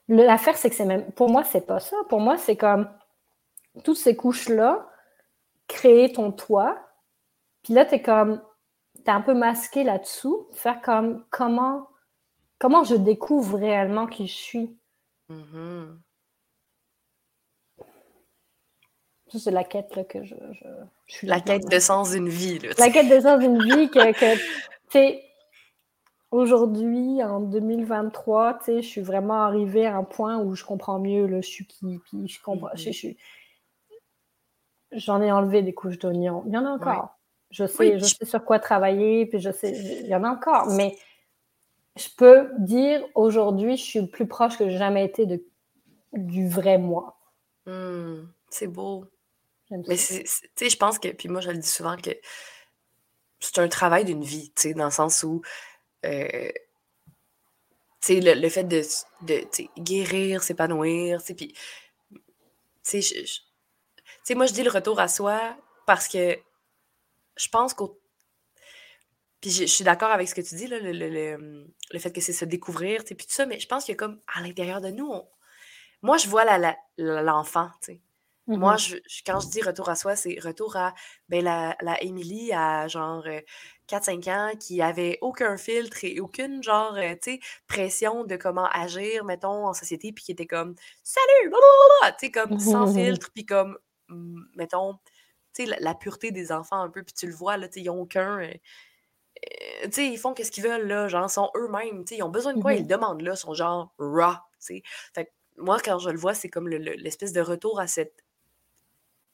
L'affaire, c'est que c'est même. Pour moi, c'est pas ça. Pour moi, c'est comme toutes ces couches-là, créer ton toit, puis là, t'es comme. T'es un peu masqué là-dessous, faire comme comment comment je découvre réellement qui je suis? Mm-hmm. Ça, c'est la quête que je, suis. La quête de sens d'une vie. la quête de sens d'une vie que, que tu sais, aujourd'hui, en 2023, tu sais, je suis vraiment arrivée à un point où je comprends mieux le je suis qui, puis je comprends. Mm-hmm. J'en ai enlevé des couches d'oignons. Il y en a encore. Je sais, je sais sur quoi travailler, puis je sais, il y en a encore. Mais je peux dire aujourd'hui, je suis plus proche que j'ai jamais été de, du vrai moi. Hmm, c'est beau. Mais tu sais, je pense que, puis moi je le dis souvent, que c'est un travail d'une vie, tu sais, dans le sens où, euh, tu sais, le, fait de, de guérir, s'épanouir, tu sais, puis, tu sais, moi je dis le retour à soi parce que je pense qu'au puis je, suis d'accord avec ce que tu dis, là, le, le, le, fait que c'est se découvrir, puis tout ça, mais je pense qu'il y a comme à l'intérieur de nous, moi, je vois l'enfant, tu sais. Moi, mm-hmm. je, quand je dis retour à soi, c'est retour à ben, la, la Émilie à genre 4-5 euh, ans qui avait aucun filtre et aucune genre, euh, tu sais, pression de comment agir, mettons, en société, puis qui était comme Salut! Tu sais, comme sans filtre, puis comme, mettons, tu sais, la, pureté des enfants un peu, puis tu le vois, là, tu sais, ils n'ont aucun. Euh, euh, ils font qu'est-ce qu'ils veulent, là, genre, sont eux-mêmes, tu ils ont besoin de quoi, ils mmh demandent là, sont genre raw, tu sais. Fait moi, quand je le vois, c'est comme l'espèce de retour à cette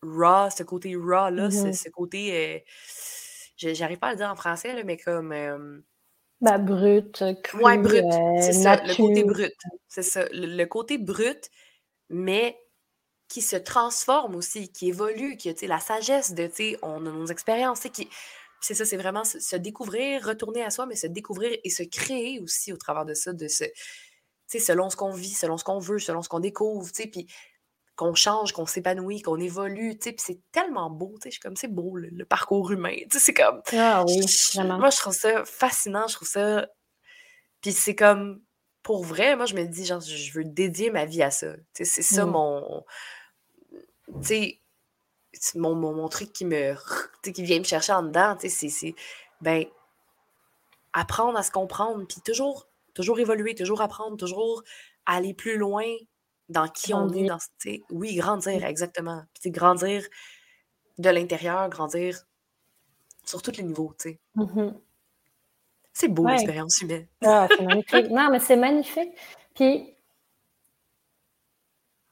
raw, ce côté raw, là, mmh ce, côté, euh, j'arrive pas à le dire en français, là, mais comme... Euh, bah, brut, cru, Ouais, brut, c'est ça, le côté brut, c'est ça, le, côté brut, mais qui se transforme aussi, qui évolue, qui a, la sagesse de, tu sais, on a nos expériences, qui c'est ça, c'est vraiment se, découvrir, retourner à soi, mais se découvrir et se créer aussi au travers de ça, de se, selon ce qu'on vit, selon ce qu'on veut, selon ce qu'on découvre, tu sais, puis qu'on change, qu'on s'épanouit, qu'on évolue, tu sais, puis c'est tellement beau, tu sais, je suis comme, c'est beau, le, parcours humain, tu sais, c'est comme... Ah oui, vraiment. Moi, je trouve ça fascinant, je trouve ça... Puis c'est comme, pour vrai, moi, je me dis, genre, je veux dédier ma vie à ça, tu sais, c'est ça mm. mon... Tu sais, mon, mon, truc qui me... qui vient me chercher en dedans, c'est... Ben, apprendre à se comprendre, puis toujours, toujours évoluer, toujours apprendre, toujours aller plus loin dans qui on est. Dans, oui, grandir, exactement. Puis grandir de l'intérieur, grandir sur tous les niveaux. tu sais. Mmh c'est beau l'expérience humaine. Ah, c'est magnifique. non, mais c'est magnifique. Puis,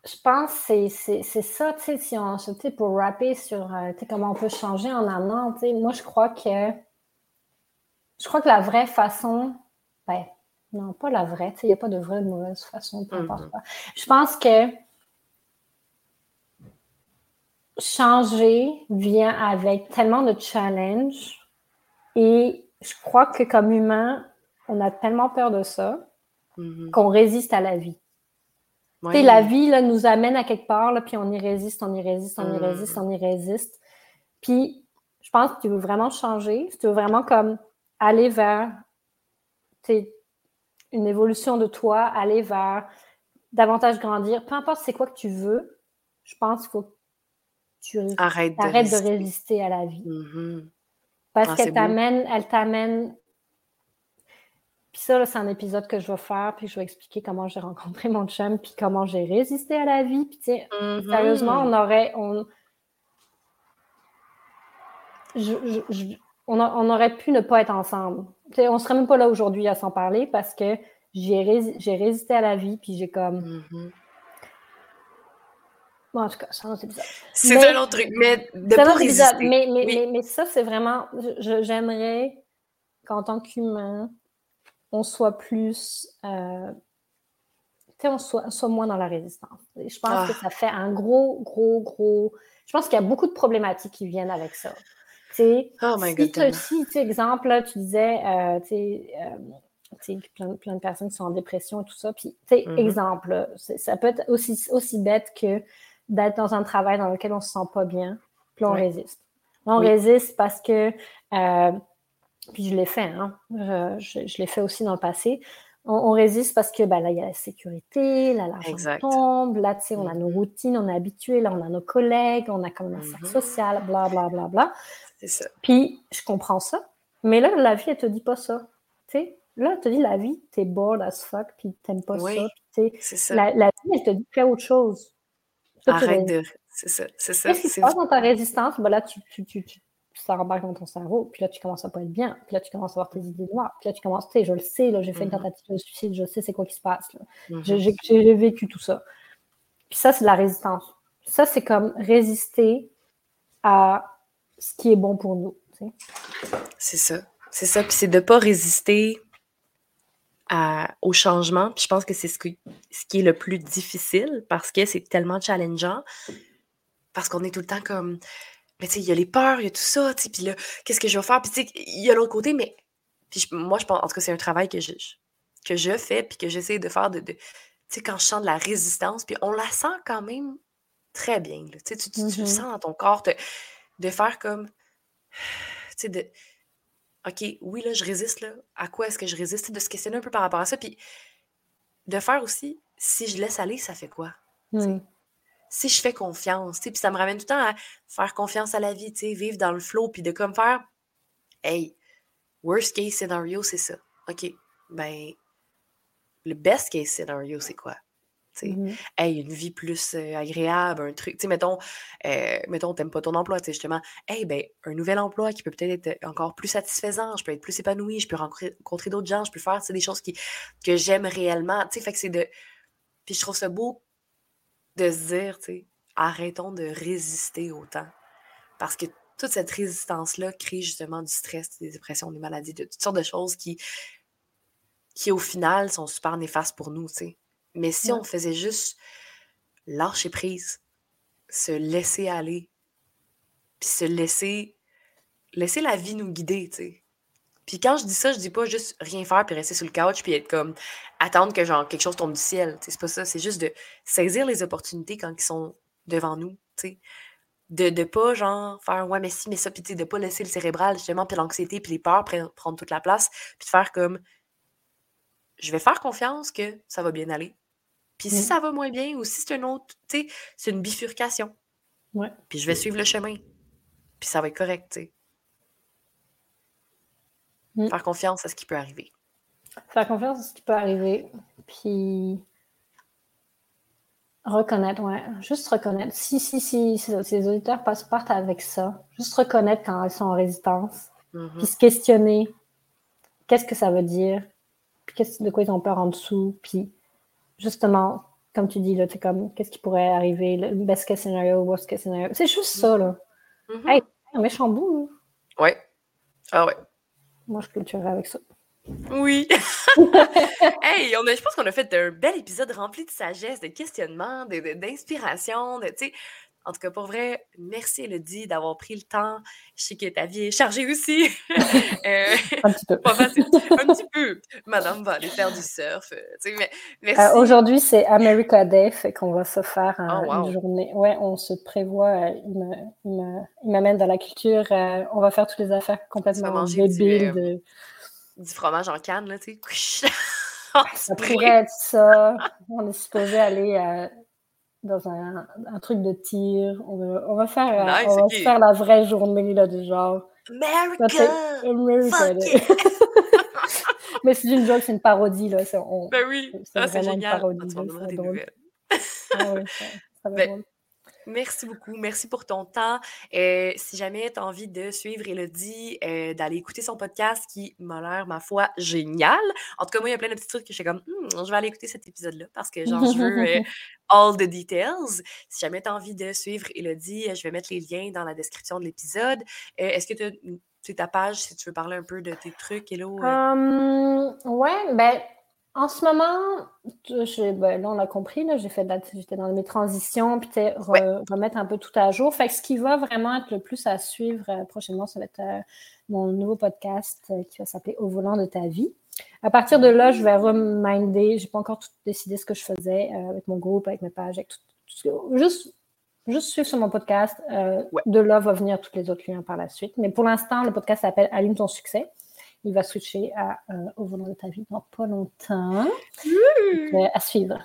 je pense que c'est ça, tu sais, si on, pour rapper sur euh, comment on peut changer en un an, moi, je crois que je crois que la vraie façon, ben, non, pas la vraie. Il n'y a pas de vraie ou de mauvaise façon, peu importe mm-hmm. Je pense que changer vient avec tellement de challenges et je crois que comme humain, on a tellement peur de ça mm-hmm. qu'on résiste à la vie. La vie là, nous amène à quelque part, là, puis on y résiste, on y résiste, on y mm. résiste, on y résiste. Puis je pense que tu veux vraiment changer, si tu veux vraiment comme aller vers une évolution de toi, aller vers davantage grandir, peu importe c'est quoi que tu veux, je pense qu'il faut que tu arrêtes de, résister. à la vie. Mm-hmm. Parce ah, qu'elle t'amène, elle t'amène. Puis ça, c'est un épisode que je vais faire, puis je vais expliquer comment j'ai rencontré mon chum, puis comment j'ai résisté à la vie. Puis, tu sais, mm-hmm. sérieusement, on aurait. On... on, aurait pu ne pas être ensemble. On on serait même pas là aujourd'hui à s'en parler parce que j'ai résisté à la vie, puis j'ai comme. Mm-hmm. Bon, en tout cas, c'est un autre épisode. C'est un autre truc, mais de pas résister. Mais, mais, mais, ça, c'est vraiment. J'aimerais qu'en tant qu'humain, on soit plus. Euh, on soit, soit, moins dans la résistance. je pense que ah. ça fait un gros, gros, gros. Je pense qu'il y a beaucoup de problématiques qui viennent avec ça. oh my God. Si, si exemple, tu disais, euh, euh plein, plein, de personnes qui sont en dépression et tout ça. Puis, tu sais, mm-hmm. exemple, ça peut être aussi, aussi bête que d'être dans un travail dans lequel on ne se sent pas bien, puis on résiste. On résiste parce que, euh, puis je l'ai fait, hein, je, je, l'ai fait aussi dans le passé. On, résiste parce que ben, là, il y a la sécurité, là, l'argent tombe, là, tu sais, on a nos mm-hmm. routines, on est habitué, là, on a nos collègues, on a comme un cercle mm-hmm. social, bla, bla, bla, bla. C'est ça. Puis, je comprends ça. Mais là, la vie, elle te dit pas ça. Tu sais, Là, tu te dis la vie, t'es bored as fuck, puis t'aimes pas ça. c'est ça. La, la, vie, elle te dit fais autre chose. Arrête de. C'est ça. C'est ça. Qu'est-ce qui se passe dans ta résistance? Ben là, tu, tu, tu, tu, ça rembarque dans ton cerveau, puis là, tu commences à pas être bien, puis là, tu commences à avoir tes idées noires, puis là, tu commences, tu sais, je le sais, là, j'ai fait une mm-hmm. tentative de suicide, je sais c'est quoi qui se passe. Mm-hmm. J'ai vécu tout ça. Puis ça, c'est de la résistance. Ça, c'est comme résister à ce qui est bon pour nous. C'est ça. C'est ça. Puis c'est de ne pas résister au changement. Puis je pense que c'est ce, ce qui est le plus difficile parce que c'est tellement challengeant. Parce qu'on est tout le temps comme. Mais tu sais, il y a les peurs, il y a tout ça, tu sais, puis là, qu'est-ce que je vais faire? Puis tu sais, il y a l'autre côté, mais. Puis moi, je pense, en tout cas, c'est un travail que je, que je fais, puis que j'essaie de faire de. tu sais, quand je sens de la résistance, puis on la sent quand même très bien. tu, sais, tu, le mm-hmm. sens dans ton corps, de faire comme. Tu sais, de OK, oui, là, je résiste, là. À quoi est-ce que je résiste? De se questionner un peu par rapport à ça. Puis de faire aussi, si je laisse aller, ça fait quoi? Mmh. Si je fais confiance, puis ça me ramène tout le temps à faire confiance à la vie, vivre dans le flow, puis de comme faire, hey, worst case scenario, c'est ça. OK, ben, le best case scenario, c'est quoi? Mmh hey, une vie plus agréable, un truc. Tu sais, mettons, euh, mettons, t'aimes pas ton emploi, tu sais, justement. Hey, ben, un nouvel emploi qui peut peut-être être encore plus satisfaisant, je peux être plus épanouie, je peux rencontrer, d'autres gens, je peux faire des choses qui, que j'aime réellement. Tu sais, fait que c'est de. Puis je trouve ça beau de se dire, tu sais, arrêtons de résister autant. Parce que toute cette résistance-là crée justement du stress, des dépressions, des maladies, de, toutes sortes de choses qui, qui, au final, sont super néfastes pour nous, tu sais. Mais si on faisait juste lâcher prise, se laisser aller, puis se laisser laisser la vie nous guider, tu sais. Puis quand je dis ça, je dis pas juste rien faire puis rester sur le couch puis être comme attendre que genre quelque chose tombe du ciel. C'est pas ça. C'est juste de saisir les opportunités quand ils sont devant nous. sais. De ne pas genre faire ouais mais si mais ça puis de pas laisser le cérébral justement puis l'anxiété puis les peurs prendre toute la place puis de faire comme je vais faire confiance que ça va bien aller. Puis si mmh. ça va moins bien ou si c'est une autre, tu sais, c'est une bifurcation. Ouais. Puis je vais suivre le chemin. Puis ça va être correct, tu sais. Mmh. Faire confiance à ce qui peut arriver. Faire confiance à ce qui peut arriver. Puis reconnaître, ouais. Juste reconnaître. Si, si, si, si, les auditeurs passent, partent avec ça, juste reconnaître quand ils sont en résistance. Puis mmh se questionner. Qu'est-ce que ça veut dire? Puis de quoi ils ont peur en dessous? Puis justement, comme tu dis, là, c'est comme qu'est-ce qui pourrait arriver, le best case scenario, worst case scenario. C'est juste ça, là. Mm-hmm. Hey, un méchant bout, Ouais. Ah ouais. Moi, je culturerais avec ça. Oui. hey, on a, je pense qu'on a fait un bel épisode rempli de sagesse, de questionnement, d'inspiration, de, sais, en tout cas, pour vrai, merci Elodie d'avoir pris le temps. Je sais que ta vie est chargée aussi. euh, un petit peu. Pas facile. Un petit peu. Madame va aller faire du surf. Euh. Euh, Aujourd'hui, c'est America Day, fait qu'on va se faire oh, une journée. Ouais, on se prévoit. Euh, il m'amène dans la culture. on va faire toutes les affaires complètement débiles. Du, de... du fromage en canne, là, tu sais. ça pourrait être ça. On est supposé aller dans un, un, truc de tir. On va, on va faire, on va faire la vraie journée là, du genre. America! America Mais c'est une joke, c'est une parodie. Là. On, ben oui, c'est ah, génial. Une parodie, ça, des nouvelles. ah, ouais, ça, ça va ben, Merci beaucoup. Merci pour ton temps. Euh, si jamais tu as envie de suivre Elodie, euh, d'aller écouter son podcast qui m'a l'air, ma foi, génial. En tout cas, moi, il y a plein de petits trucs que je suis comme, «Hmm, je vais aller écouter cet épisode-là parce que, genre, je veux euh, all the details. Si jamais tu as envie de suivre Elodie, je vais mettre les liens dans la description de l'épisode. Est-ce que tu as ta page si tu veux parler un peu de tes trucs, Hello? Um, ouais, ben en ce moment, ben, là, on a compris, j'ai fait j'étais dans mes transitions, puis remettre un peu tout à jour. Fait que ce qui va vraiment être le plus à suivre euh, prochainement, ça va être euh, mon nouveau podcast euh, qui va s'appeler Au volant de ta vie. À partir de là, je vais reminder, j'ai pas encore tout décidé ce que je faisais avec mon groupe, avec mes pages, avec tout, juste, juste suivre sur mon podcast. De là va venir tous les autres liens par la suite. Mais pour l'instant, le podcast s'appelle Allume ton succès il va switcher à euh, Au volant de ta vie dans pas longtemps. Euh, à suivre.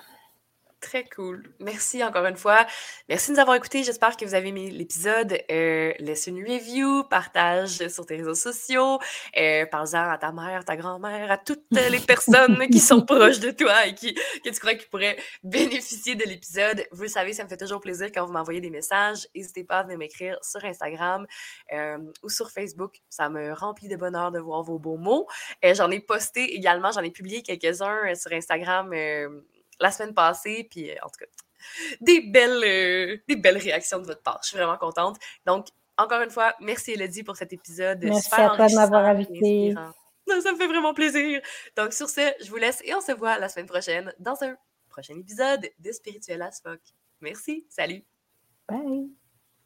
Très cool. Merci encore une fois. Merci de nous avoir écoutés. J'espère que vous avez aimé l'épisode. Euh, laisse une review, partage sur tes réseaux sociaux, euh, parle-en à ta mère, ta grand-mère, à toutes les personnes qui sont proches de toi et qui, que tu crois qu'ils pourraient bénéficier de l'épisode. Vous le savez, ça me fait toujours plaisir quand vous m'envoyez des messages. N'hésitez pas à venir m'écrire sur Instagram euh, ou sur Facebook. Ça me remplit de bonheur de voir vos beaux mots. Euh, j'en ai posté également, j'en ai publié quelques-uns sur Instagram la semaine passée, puis euh, en tout cas, des belles, euh, des belles réactions de votre part. Je suis vraiment contente. Donc, encore une fois, merci Elodie pour cet épisode. Merci à toi de m'avoir invité. Ça me fait vraiment plaisir. Donc, sur ce, je vous laisse et on se voit la semaine prochaine dans un prochain épisode de Spirituel as Fuck. Merci. Salut. Bye.